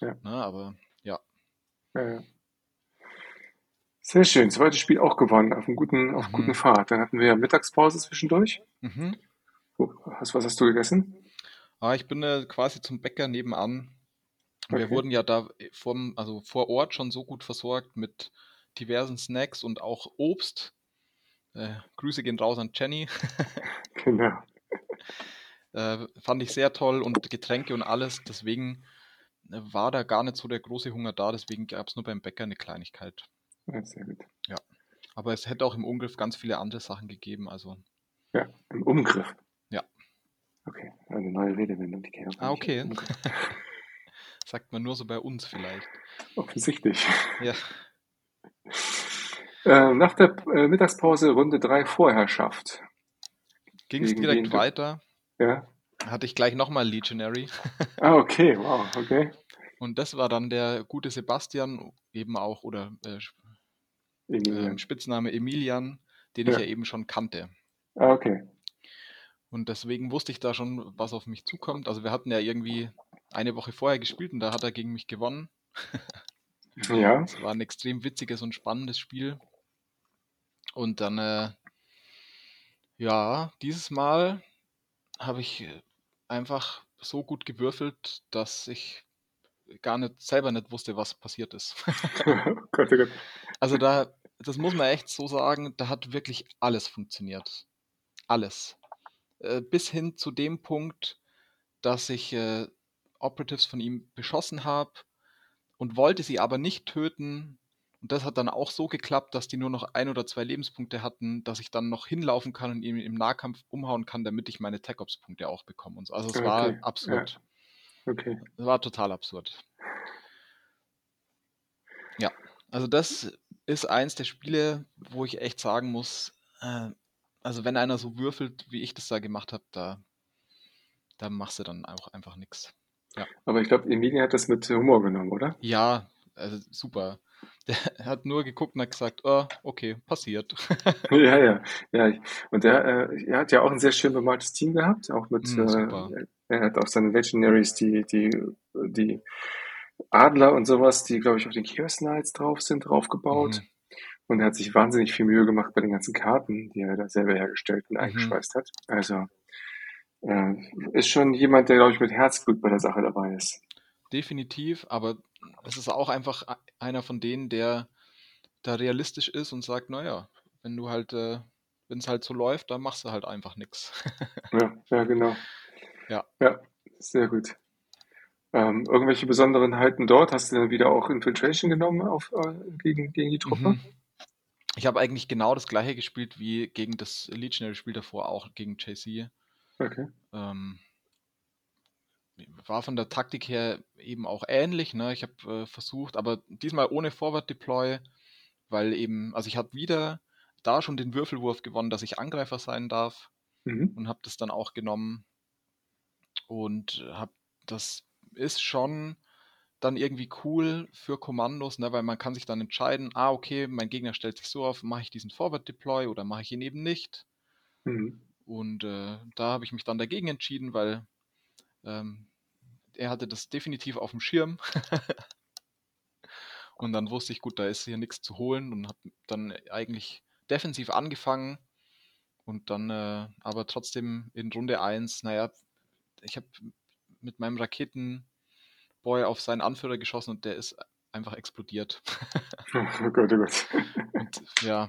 Ja. Ne, aber ja. Sehr schön. Zweites Spiel auch gewonnen, auf einem guten, auf mhm. guten Pfad. Dann hatten wir ja Mittagspause zwischendurch. Mhm. Was, was hast du gegessen? Ah, ich bin äh, quasi zum Bäcker nebenan Okay. Wir wurden ja da äh, vom, also vor Ort schon so gut versorgt mit diversen Snacks und auch Obst. Äh, Grüße gehen raus an Jenny. <laughs> <laughs> genau. äh, fand ich sehr toll und Getränke und alles. Deswegen war da gar nicht so der große Hunger da. Deswegen gab es nur beim Bäcker eine Kleinigkeit. Ja, sehr gut. Ja. Aber es hätte auch im Umgriff ganz viele andere Sachen gegeben. Also. Ja, im Umgriff. Ja. Okay, eine neue Redewendung, die kenne ich. Ah, okay. <laughs> Sagt man nur so bei uns vielleicht. Offensichtlich. Ja. <laughs> Äh, nach der äh, Mittagspause Runde 3 Vorherrschaft. Ging es direkt weiter. Ja. Hatte ich gleich nochmal Legionary. <laughs> ah, okay, wow, okay. Und das war dann der gute Sebastian, eben auch, oder äh, äh, Spitzname Emilian, den ja. ich ja eben schon kannte. Ah, okay. Und deswegen wusste ich da schon, was auf mich zukommt. Also wir hatten ja irgendwie eine Woche vorher gespielt und da hat er gegen mich gewonnen. <laughs> ja. Es war ein extrem witziges und spannendes Spiel. Und dann, äh, ja, dieses Mal habe ich einfach so gut gewürfelt, dass ich gar nicht selber nicht wusste, was passiert ist. <laughs> oh Gott, oh Gott. Also da, das muss man echt so sagen, da hat wirklich alles funktioniert. Alles. Äh, bis hin zu dem Punkt, dass ich äh, Operatives von ihm beschossen habe und wollte sie aber nicht töten. Und das hat dann auch so geklappt, dass die nur noch ein oder zwei Lebenspunkte hatten, dass ich dann noch hinlaufen kann und ihn im Nahkampf umhauen kann, damit ich meine Tech-Ops-Punkte auch bekomme. Und so. Also es okay. war absurd. Ja. Okay. War total absurd. Ja, also das ist eins der Spiele, wo ich echt sagen muss, äh, also wenn einer so würfelt, wie ich das da gemacht habe, da, da machst du dann auch einfach nichts. Ja. Aber ich glaube, Emilia hat das mit Humor genommen, oder? Ja, also super. <laughs> Der hat nur geguckt und hat gesagt, oh, okay, passiert. <laughs> ja, ja, ja. Und der, äh, er hat ja auch ein sehr schön bemaltes Team gehabt, auch mit, mm, äh, er hat auch seine Legendaries, die, die, die Adler und sowas, die, glaube ich, auf den Chaos Knights drauf sind, draufgebaut. Mhm. Und er hat sich wahnsinnig viel Mühe gemacht bei den ganzen Karten, die er da selber hergestellt und mhm. eingeschweißt hat. Also, äh, ist schon jemand, der, glaube ich, mit Herzblut bei der Sache dabei ist. Definitiv, aber es ist auch einfach einer von denen, der da realistisch ist und sagt, naja, wenn du halt, äh, wenn es halt so läuft, dann machst du halt einfach nichts. <laughs> ja, ja, genau. Ja. Ja, sehr gut. Ähm, irgendwelche Besonderenheiten dort? Hast du dann wieder auch Infiltration genommen auf, äh, gegen, gegen die Truppe? Mhm. Ich habe eigentlich genau das gleiche gespielt wie gegen das Legionary-Spiel davor, auch gegen JC. Okay. Ähm, war von der Taktik her eben auch ähnlich. Ne? Ich habe äh, versucht, aber diesmal ohne Forward Deploy, weil eben, also ich habe wieder da schon den Würfelwurf gewonnen, dass ich Angreifer sein darf Mhm. und habe das dann auch genommen und habe das ist schon dann irgendwie cool für Kommandos, ne, weil man kann sich dann entscheiden, ah okay, mein Gegner stellt sich so auf, mache ich diesen Forward Deploy oder mache ich ihn eben nicht. Mhm. Und äh, da habe ich mich dann dagegen entschieden, weil ähm, er hatte das definitiv auf dem Schirm. <laughs> und dann wusste ich, gut, da ist hier nichts zu holen und habe dann eigentlich defensiv angefangen und dann äh, aber trotzdem in Runde 1, naja, ich habe mit meinem Raketenboy auf seinen Anführer geschossen und der ist einfach explodiert. <laughs> Oh Gott, oh Gott. und ja,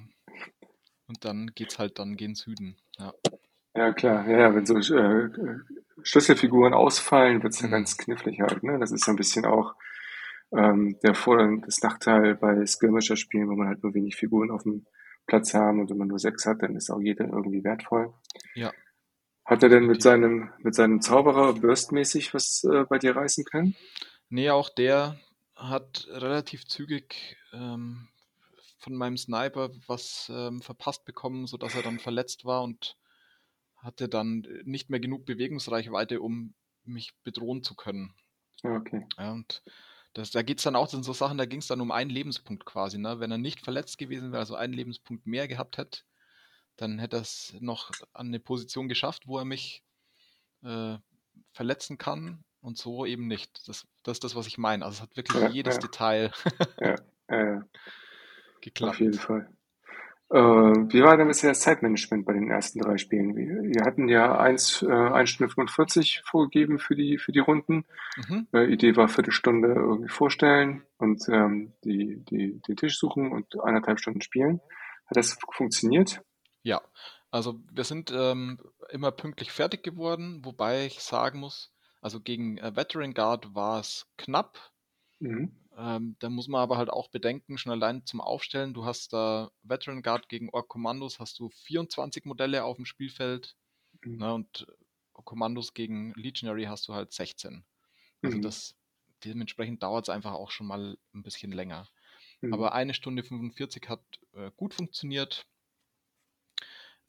und dann geht's halt dann gen Süden. Ja. Ja, klar. Ja, ja, wenn so äh, Schlüsselfiguren ausfallen, wird's ja Mhm. ganz knifflig halt. Ne? Das ist so ein bisschen auch ähm, der Vor- und das Nachteil bei Skirmisher-Spielen, wo man halt nur wenig Figuren auf dem Platz haben und wenn man nur sechs hat, dann ist auch jeder irgendwie wertvoll. Ja. Hat er denn mit seinem, mit seinem Zauberer burstmäßig was äh, bei dir reißen können? Nee, auch der hat relativ zügig ähm, von meinem Sniper was ähm, verpasst bekommen, sodass er dann verletzt war und hatte dann nicht mehr genug Bewegungsreichweite, um mich bedrohen zu können. Ja, okay. Ja, und das, da geht es dann auch in so Sachen, da ging es dann um einen Lebenspunkt quasi. Ne? Wenn er nicht verletzt gewesen wäre, also einen Lebenspunkt mehr gehabt hätte, dann hätte er es noch an eine Position geschafft, wo er mich äh, verletzen kann und so eben nicht. Das, das ist das, was ich meine. Also es hat wirklich Ja, jedes ja. Detail <laughs> Ja, äh, geklappt. auf jeden Fall. Äh, wie war denn bisher das Zeitmanagement bei den ersten drei Spielen? Wir, wir hatten ja 1, äh, 1 Stunde 45 vorgegeben für die, für die Runden. Mhm. Äh, Idee war Viertelstunde irgendwie vorstellen und ähm, die, die, den Tisch suchen und eineinhalb Stunden spielen. Hat das funktioniert? Ja, also wir sind ähm, immer pünktlich fertig geworden, wobei ich sagen muss, also gegen äh, Veteran Guard war es knapp. Mhm. Ähm, da muss man aber halt auch bedenken, schon allein zum Aufstellen, du hast da Veteran Guard gegen Ork Kommandos, hast du 24 Modelle auf dem Spielfeld Mhm. ne, und Kommandos gegen Legionary hast du halt 16. Also Mhm. das, dementsprechend dauert es einfach auch schon mal ein bisschen länger. Mhm. Aber eine Stunde 45 hat äh, gut funktioniert.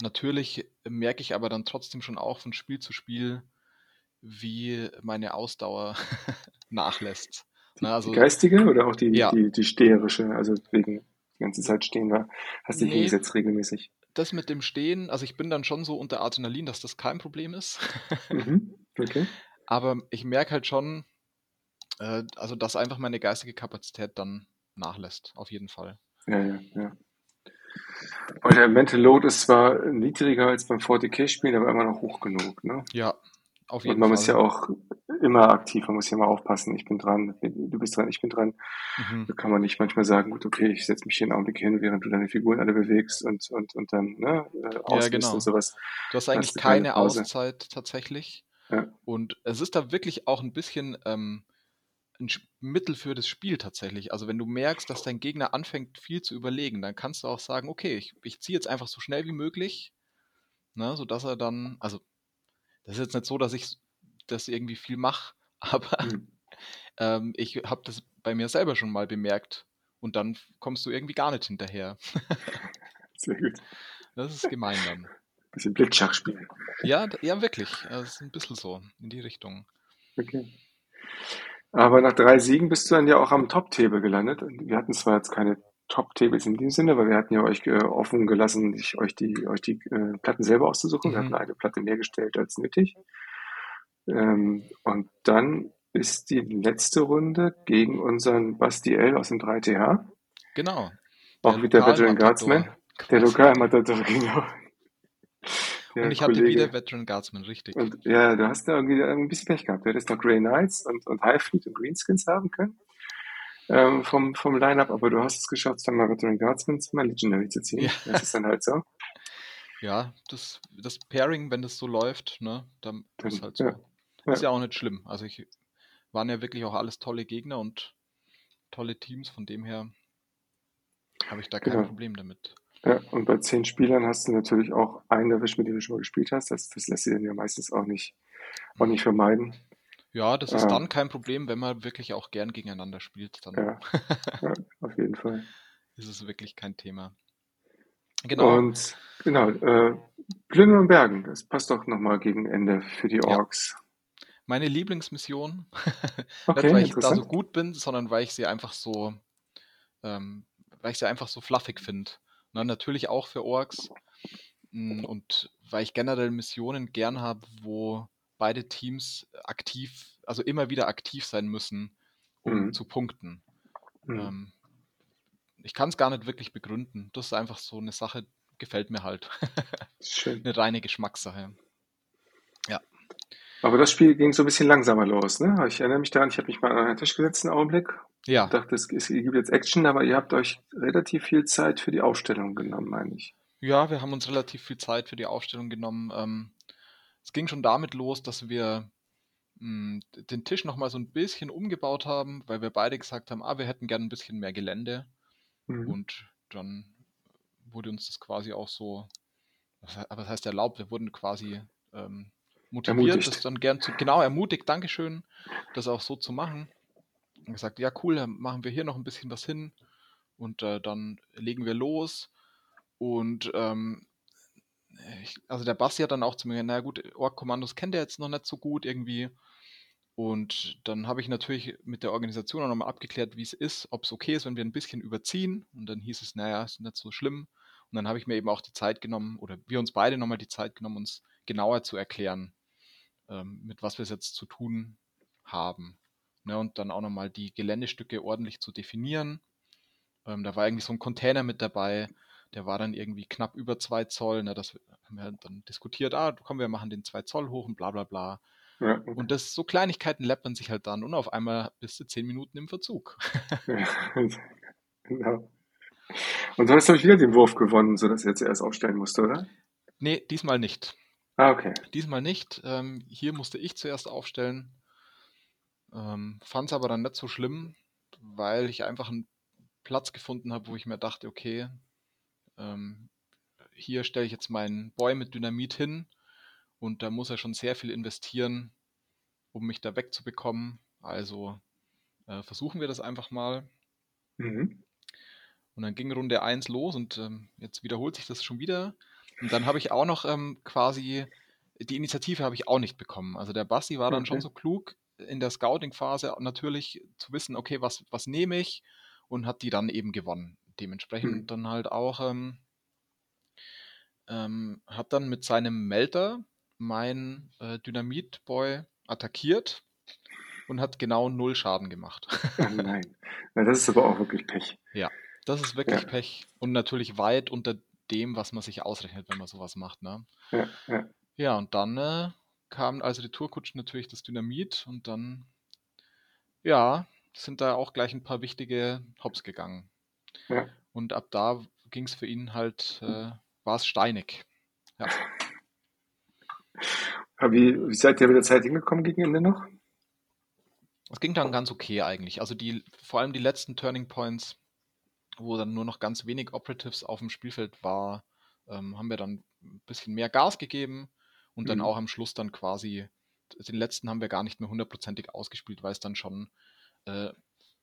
Natürlich merke ich aber dann trotzdem schon auch von Spiel zu Spiel, wie meine Ausdauer <laughs> nachlässt. Die, Na, also, die geistige oder auch die, ja. die, die steherische, also wegen die ganze Zeit stehen war, hast dich Nee. hingesetzt regelmäßig. das mit dem Stehen, also ich bin dann schon so unter Adrenalin, dass das kein Problem ist. <laughs> Mhm. Okay. aber ich merke halt schon, äh, also dass einfach meine geistige Kapazität dann nachlässt, auf jeden Fall. Ja, ja, ja. Und der Mental Load ist zwar niedriger als beim 40k-Spielen, aber immer noch hoch genug, ne? Ja, auf Und jeden man Fall. muss ja auch immer aktiv, man muss ja mal aufpassen. Ich bin dran, du bist dran, ich bin dran. Mhm. Da kann man nicht manchmal sagen, gut, okay, ich setze mich hier einen Augenblick hin, während du deine Figuren alle bewegst und, und, und dann ne, äh, ausliest genau. und sowas. Du hast eigentlich hast keine keine. Auszeit tatsächlich. Ja. Und es ist da wirklich auch ein bisschen ähm, ein Mittel für das Spiel tatsächlich. Also wenn du merkst, dass dein Gegner anfängt viel zu überlegen, dann kannst du auch sagen, okay, ich, ich ziehe jetzt einfach so schnell wie möglich, ne, sodass er dann, also das ist jetzt nicht so, dass ich das irgendwie viel mache, <laughs> aber Hm. ähm, ich habe das bei mir selber schon mal bemerkt und dann kommst du irgendwie gar nicht hinterher. <laughs> Sehr gut. Das ist gemein dann. <laughs> Bisschen Blitzschach spielen. Ja, ja, wirklich. Das ist ein bisschen so in die Richtung. Okay. Aber nach drei Siegen bist du dann ja auch am Top-Table gelandet. Wir hatten zwar jetzt keine Top-Tables in dem Sinne, weil wir hatten ja euch äh, offen gelassen, sich, euch die, euch die äh, Platten selber auszusuchen. Wir Mhm. hatten eine Platte mehr gestellt als nötig. Ähm, und dann ist die letzte Runde gegen unseren Bastiel aus dem 3TH. Genau. Auch wieder Veteran Lokalmatador Guardsman. Der quasi. Lokalmatador, <laughs> genau. Der Und ich hatte Kollege. wieder Veteran Guardsman, richtig. Und ja, du hast da irgendwie ein bisschen Pech gehabt. Du hättest noch Grey Knights und, und Highfleet und Greenskins haben können ähm, vom, vom Line-Up, aber du hast es geschafft, dann mal Veteran Guardsmen zu mal Legendary zu ziehen. Ja. Das ist dann halt so. Ja, das, das Pairing, wenn das so läuft, ne, dann Dann- ist halt so. ja, ja. Ist ja auch nicht schlimm. Also ich waren ja wirklich auch alles tolle Gegner und tolle Teams, von dem her habe ich da kein Genau. Problem damit. Ja, und bei zehn Spielern hast du natürlich auch einen erwischt, mit dem du schon mal gespielt hast. Das, das lässt sich dann ja meistens auch nicht, auch nicht vermeiden. Ja, das ist äh, dann kein Problem, wenn man wirklich auch gern gegeneinander spielt. Dann ja, <laughs> ja, auf jeden Fall. ist es wirklich kein Thema. Genau. Und genau, äh, Plündern und Bergen, das passt doch nochmal gegen Ende für die Orks. Ja. Meine Lieblingsmission, <laughs> okay, nicht weil ich da so gut bin, sondern weil ich sie einfach so, ähm, weil ich sie einfach so fluffig finde. Ne, natürlich auch für Orks. Mm, und weil ich generell Missionen gern habe, wo beide Teams aktiv, also immer wieder aktiv sein müssen, um mhm. zu punkten. Mhm. Ähm, ich kann es gar nicht wirklich begründen. Das ist einfach so eine Sache, gefällt mir halt. <laughs> Schön. eine reine Geschmackssache. Ja. Aber das Spiel ging so ein bisschen langsamer los, ne? Ich erinnere mich daran, ich habe mich mal an einen Tisch gesetzt, einen Augenblick. Ja. Ich dachte, es, es gibt jetzt Action, aber ihr habt euch relativ viel Zeit für die Aufstellung genommen, meine ich. Ja, wir haben uns relativ viel Zeit für die Aufstellung genommen. Ähm, es ging schon damit los, dass wir mh, hm, den Tisch nochmal so ein bisschen umgebaut haben, weil wir beide gesagt haben, ah, wir hätten gerne ein bisschen mehr Gelände. Mhm. Und dann wurde uns das quasi auch so, aber das heißt erlaubt, wir wurden quasi ähm, motiviert, ermutigt. das dann gern zu, genau, ermutigt, Dankeschön, das auch so zu machen. Und gesagt, ja cool, dann machen wir hier noch ein bisschen was hin und äh, dann legen wir los. Und ähm, ich, also der Basti hat dann auch zu mir, na gut, Org-Kommandos kennt er jetzt noch nicht so gut irgendwie. Und dann habe ich natürlich mit der Organisation auch nochmal abgeklärt, wie es ist, ob es okay ist, wenn wir ein bisschen überziehen. Und dann hieß es, naja, ist nicht so schlimm. Und dann habe ich mir eben auch die Zeit genommen, oder wir uns beide nochmal die Zeit genommen, uns genauer zu erklären, ähm, mit was wir es jetzt zu tun haben. Ne, und dann auch nochmal die Geländestücke ordentlich zu definieren. Ähm, da war eigentlich so ein Container mit dabei, der war dann irgendwie knapp über zwei Zoll. Ne, das haben wir dann diskutiert, ah, komm, wir machen den zwei Zoll hoch und bla bla bla. Ja, okay. Und das so Kleinigkeiten läppern sich halt dann und auf einmal bist du zehn Minuten im Verzug. <laughs> genau. Und du hast, glaube ich, wieder den Wurf gewonnen, sodass er zuerst aufstellen musste, oder? Nee, diesmal nicht. Ah, okay. Diesmal nicht. Ähm, hier musste ich zuerst aufstellen. Ähm, Fand es aber dann nicht so schlimm, weil ich einfach einen Platz gefunden habe, wo ich mir dachte, okay, ähm, hier stelle ich jetzt meinen Boy mit Dynamit hin und da muss er schon sehr viel investieren, um mich da wegzubekommen. Also äh, versuchen wir das einfach mal. Mhm. Und dann ging Runde 1 los und ähm, jetzt wiederholt sich das schon wieder. Und dann habe ich auch noch ähm, quasi, die Initiative habe ich auch nicht bekommen. Also der Basti war dann okay. schon so klug in der Scouting-Phase natürlich zu wissen, okay, was, was nehme ich und hat die dann eben gewonnen. Dementsprechend mhm. dann halt auch, ähm, ähm, hat dann mit seinem Melter mein äh, Dynamit-Boy attackiert und hat genau null Schaden gemacht. Oh nein. Na, das ist aber auch wirklich Pech. Ja, das ist wirklich ja. Pech. Und natürlich weit unter dem, was man sich ausrechnet, wenn man sowas macht. Ne? Ja, ja. ja, und dann äh, kam als Retourkutsche natürlich das Dynamit und dann, ja, sind da auch gleich ein paar wichtige Hops gegangen. Ja. Und ab da ging es für ihn halt, äh, war es steinig. Ja. <laughs> Wie, wie seid ihr mit der Zeit hingekommen gegen Ende noch? Es ging dann ganz okay eigentlich. Also die, vor allem die letzten Turning Points, wo dann nur noch ganz wenig Operatives auf dem Spielfeld war, ähm, haben wir dann ein bisschen mehr Gas gegeben und mhm. dann auch am Schluss dann quasi, den letzten haben wir gar nicht mehr hundertprozentig ausgespielt, weil es dann schon äh,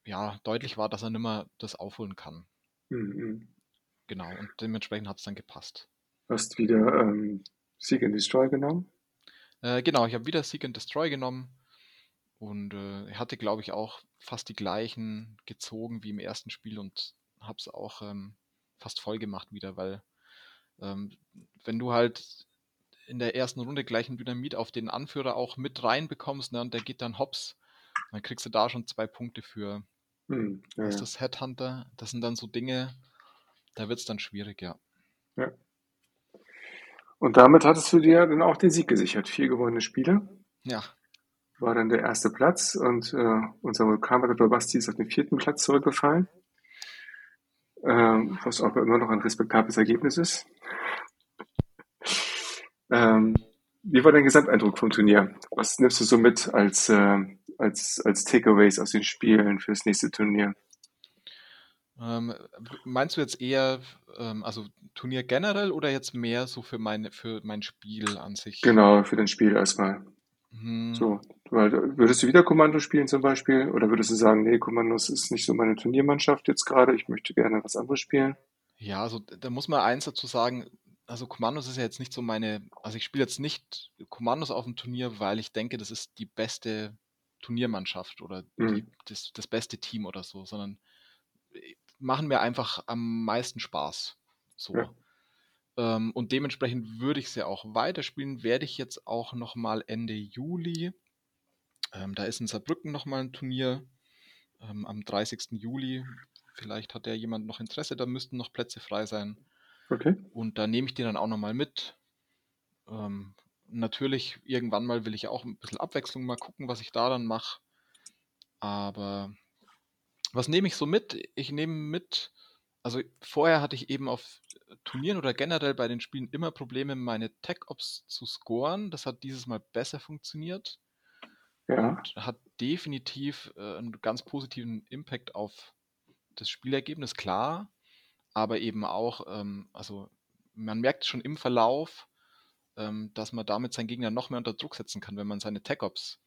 ja, deutlich war, dass er nicht mehr das aufholen kann. Mhm. Genau, und dementsprechend hat es dann gepasst. Hast wieder ähm, Seek and Destroy genommen? Äh, genau, ich habe wieder Seek and Destroy genommen und äh, er hatte, glaube ich, auch fast die gleichen gezogen wie im ersten Spiel und habe es auch ähm, fast voll gemacht wieder, weil ähm, wenn du halt in der ersten Runde gleich ein Dynamit auf den Anführer auch mit reinbekommst ne, und der geht dann hops, dann kriegst du da schon zwei Punkte für. Hm, ja, ist das Headhunter? Das sind dann so Dinge, da wird es dann schwierig, ja. Ja. Und damit hattest du dir dann auch den Sieg gesichert. Vier gewonnene Spiele. Ja. War dann der erste Platz und äh, unser Vulkanredakteur Basti ist auf den vierten Platz zurückgefallen. Ähm, was auch immer noch ein respektables Ergebnis ist. Ähm, wie war dein Gesamteindruck vom Turnier? Was nimmst du so mit als, äh, als, als Takeaways aus den Spielen fürs nächste Turnier? Ähm, meinst du jetzt eher, ähm, also Turnier generell oder jetzt mehr so für meine, für mein Spiel an sich? Genau, für dein Spiel erstmal. Hm, So, weil, würdest du wieder Kommando spielen zum Beispiel? Oder würdest du sagen, nee, Kommandos ist nicht so meine Turniermannschaft jetzt gerade, ich möchte gerne was anderes spielen? ja, also da muss man eins dazu sagen, also Kommandos ist ja jetzt nicht so meine, also ich spiele jetzt nicht Kommandos auf dem Turnier, weil ich denke, das ist die beste Turniermannschaft oder die, Mhm. das, das beste Team oder so, sondern äh, machen mir einfach am meisten Spaß. Ja, So. Ähm, und dementsprechend würde ich sie auch weiterspielen. Werde ich jetzt auch nochmal Ende Juli. Ähm, da ist in Saarbrücken nochmal ein Turnier ähm, am 30. Juli. Vielleicht hat ja jemand noch Interesse, da müssten noch Plätze frei sein. okay. Und da nehme ich die dann auch nochmal mit. Ähm, natürlich, irgendwann mal will ich auch ein bisschen Abwechslung mal gucken, was ich da dann mache. Aber was nehme ich so mit? Ich nehme mit, also vorher hatte ich eben auf Turnieren oder generell bei den Spielen immer Probleme, meine Tech-Ops zu scoren. Das hat dieses Mal besser funktioniert Ja, und hat definitiv äh, einen ganz positiven Impact auf das Spielergebnis, klar, aber eben auch, ähm, also man merkt schon im Verlauf, ähm, dass man damit seinen Gegner noch mehr unter Druck setzen kann, wenn man seine Tech-Ops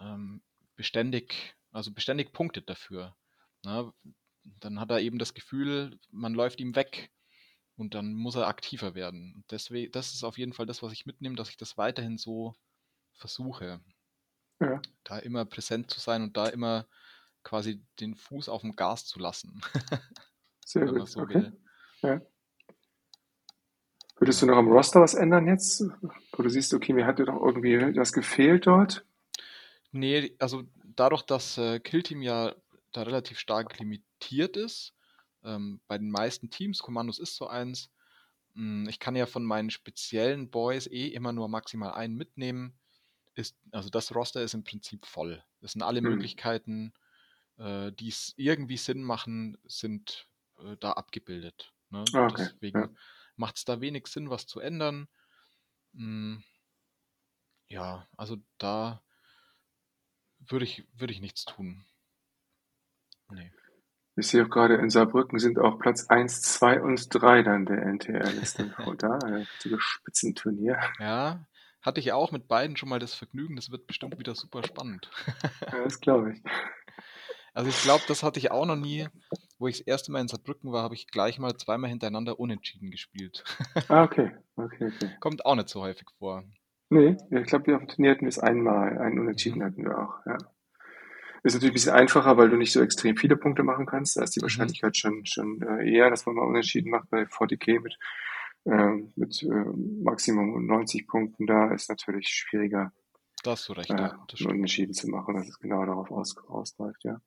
ähm, beständig, also beständig punktet dafür. Na, dann hat er eben das Gefühl, man läuft ihm weg und dann muss er aktiver werden. Deswegen, das ist auf jeden Fall das, was ich mitnehme, dass ich das weiterhin so versuche, ja, da immer präsent zu sein und da immer quasi den Fuß auf dem Gas zu lassen, <laughs> sehr gut. so Okay. Ja. Würdest du noch am Roster was ändern jetzt? Wo du siehst, okay, mir hat dir doch irgendwie was gefehlt dort? Nee, also dadurch, dass äh, Killteam ja da relativ stark limitiert ist, ähm, bei den meisten Teams, Kommandos ist so eins, mh, ich kann ja von meinen speziellen Boys eh immer nur maximal einen mitnehmen. Ist, also das Roster ist im Prinzip voll. Es sind alle Mhm. Möglichkeiten, äh, die es irgendwie Sinn machen, sind äh, da abgebildet. Ne? Ah, okay. Ja, Deswegen macht es da wenig Sinn, was zu ändern. Mm, ja, also da würde ich, würde ich nichts tun. Nee. ich sehe auch gerade, in Saarbrücken sind auch Platz 1, 2 und 3 dann der NTR-Liste. Oh, <laughs> da, ein richtiges Spitzenturnier. Ja, hatte ich auch mit beiden schon mal das Vergnügen. Das wird bestimmt wieder super spannend. <laughs> Ja, das glaube ich. Also ich glaube, das hatte ich auch noch nie. Wo ich das erste Mal in Saarbrücken war, habe ich gleich mal zweimal hintereinander unentschieden gespielt. Ah, okay. Okay, okay. Kommt auch nicht so häufig vor. Nee, ich glaube, wir auf dem Turnier hatten wir es einmal. Einen Unentschieden Mhm. hatten wir auch, ja. Ist natürlich ein bisschen einfacher, weil du nicht so extrem viele Punkte machen kannst. Da ist die Mhm. Wahrscheinlichkeit schon, schon äh, eher, dass man mal unentschieden macht bei 40k mit, ähm, mit äh, Maximum 90 Punkten. Da ist natürlich schwieriger, Da hast du recht, äh, ja. Unentschieden zu machen, dass es genau darauf aus, ausläuft, ja.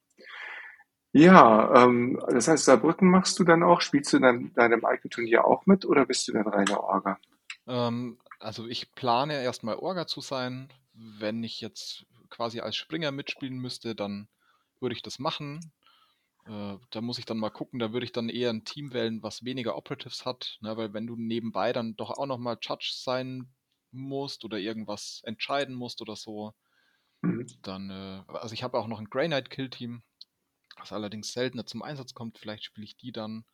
Ja, ähm, das heißt, Saarbrücken machst du dann auch? Spielst du dann deinem eigenen Turnier auch mit oder bist du dann reiner Orga? Ähm, also ich plane erstmal Orga zu sein. Wenn ich jetzt quasi als Springer mitspielen müsste, dann würde ich das machen. Äh, da muss ich dann mal gucken, da würde ich dann eher ein Team wählen, was weniger Operatives hat, ne? weil wenn du nebenbei dann doch auch nochmal Judge sein musst oder irgendwas entscheiden musst oder so, Mhm. dann, äh, also ich habe auch noch ein Grey Knight Kill Team, was allerdings seltener zum Einsatz kommt, vielleicht spiele ich die dann.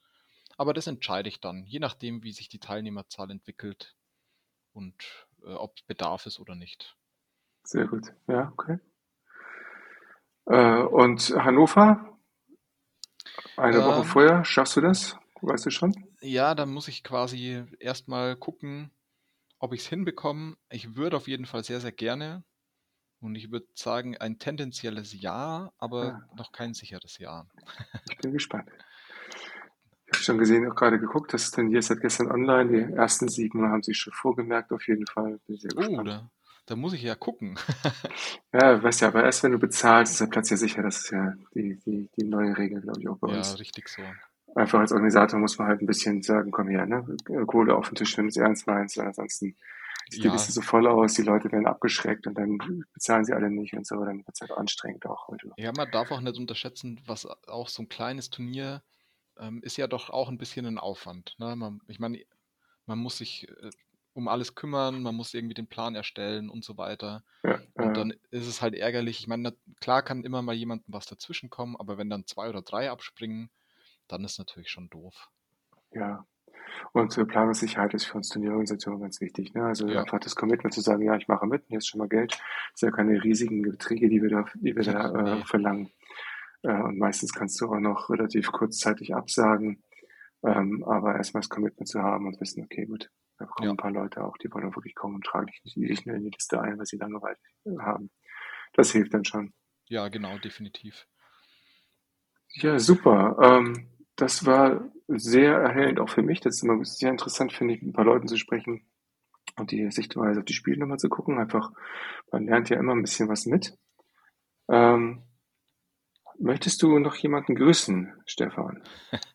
Aber das entscheide ich dann, je nachdem, wie sich die Teilnehmerzahl entwickelt und äh, ob Bedarf ist oder nicht. Sehr gut. Ja, okay. Äh, und Hannover? Eine Woche Ähm, vorher, schaffst du das? Weißt du schon? ja, da muss ich quasi erstmal gucken, ob ich es hinbekomme. Ich würde auf jeden Fall sehr, sehr gerne. Und ich würde sagen, ein tendenzielles Ja, aber Ah, noch kein sicheres Ja. <laughs> ich bin gespannt. Ich habe schon gesehen, auch gerade geguckt, das ist seit gestern online. Die ersten sieben haben sich schon vorgemerkt, auf jeden Fall. Bin sehr Oh, gespannt. Da, muss ich ja gucken. Ja, weißt ja, aber erst wenn du bezahlst, ist der Platz ja sicher. Das ist ja die, die, die neue Regel, glaube ich, auch bei Ja, uns. richtig so. Einfach als Organisator muss man halt ein bisschen sagen, komm her, ne? Kohle auf den Tisch, wenn du es ernst meinst. Ansonsten sieht die Liste Ja, so voll aus, die Leute werden abgeschreckt und dann bezahlen sie alle nicht und so. Dann wird es halt anstrengend auch. Ja, man darf auch nicht unterschätzen, was auch so ein kleines Turnier ähm, ist ja doch auch ein bisschen ein Aufwand. Ne? Man, ich meine, man muss sich äh, um alles kümmern, man muss irgendwie den Plan erstellen und so weiter. ja, Und dann ist es halt ärgerlich. Ich meine, klar kann immer mal jemandem was dazwischen kommen, aber wenn dann zwei oder drei abspringen, dann ist natürlich schon doof. Ja. Und Planungssicherheit ist für uns Turnierorganisationen ganz wichtig. Ne? Also ja. einfach das Commitment zu sagen, ja, ich mache mit, hier ist schon mal Geld. Das sind ja keine riesigen Beträge, die wir da, die wir da äh, verlangen. Äh, und meistens kannst du auch noch relativ kurzzeitig absagen. Ähm, aber erstmal das Commitment zu haben und wissen, okay, gut, da kommen ja. ein paar Leute auch, die wollen auch wirklich kommen und tragen dich nicht, nicht in die Liste ein, weil sie Langeweile haben. Das hilft dann schon. Ja, genau, definitiv. Ja, super. Ähm, das war sehr erhellend auch für mich. Das ist immer sehr interessant, finde ich, mit ein paar Leuten zu sprechen und die Sichtweise auf die Spiele nochmal zu gucken. Einfach, man lernt ja immer ein bisschen was mit. Ähm, möchtest du noch jemanden grüßen, Stefan? <laughs>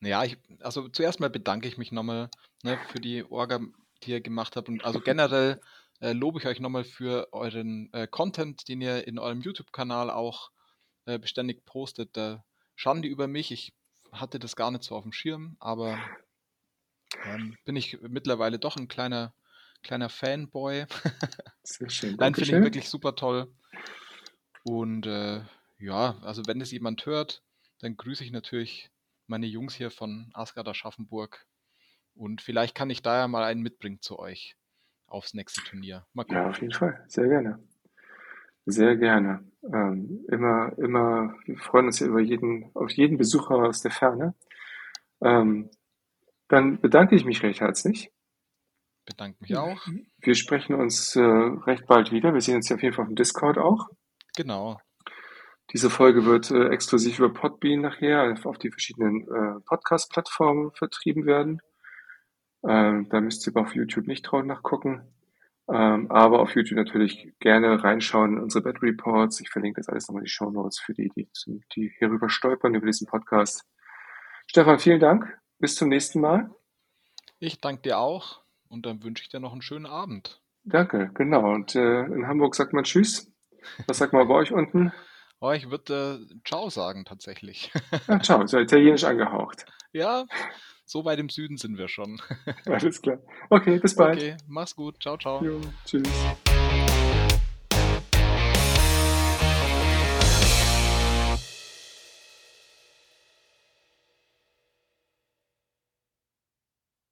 Ja, ich, also zuerst mal bedanke ich mich nochmal ne, für die Orga, die ihr gemacht habt. Und also <laughs> generell äh, lobe ich euch nochmal für euren äh, Content, den ihr in eurem YouTube-Kanal auch äh, beständig postet. Da Schande über mich. Ich hatte das gar nicht so auf dem Schirm, aber ähm, bin ich mittlerweile doch ein kleiner, kleiner Fanboy. <laughs> Sehr schön. Nein, finde ich wirklich super toll. Und äh, ja, also wenn es jemand hört, dann grüße ich natürlich meine Jungs hier von Asgard Aschaffenburg. Und vielleicht kann ich da ja mal einen mitbringen zu euch aufs nächste Turnier. Ja, auf jeden Fall. Sehr gerne. Sehr gerne. Ähm, immer, immer, wir freuen uns ja über jeden, auf jeden Besucher aus der Ferne. Ähm, dann bedanke ich mich recht herzlich. Bedanke mich auch. Wir sprechen uns äh, recht bald wieder. Wir sehen uns ja auf jeden Fall auf dem Discord auch. Genau. Diese Folge wird äh, exklusiv über Podbean nachher auf die verschiedenen äh, Podcast-Plattformen vertrieben werden. Ähm, da müsst ihr aber auf YouTube nicht drauf nachgucken. Ähm, aber auf YouTube natürlich gerne reinschauen in unsere Bad Reports. Ich verlinke das alles nochmal in die Show Notes für die, die, die hierüber stolpern, über diesen Podcast. Stefan, vielen Dank. Bis zum nächsten Mal. Ich danke dir auch und dann wünsche ich dir noch einen schönen Abend. Danke, genau. Und äh, in Hamburg sagt man Tschüss. Was sagt man bei euch unten? Oh, ich würde äh, Ciao sagen, tatsächlich. Ja, ciao, ist ja italienisch angehaucht. Ja, so weit im Süden sind wir schon. Alles klar. Okay, bis bald. Okay, mach's gut. Ciao, ciao. Jo, tschüss.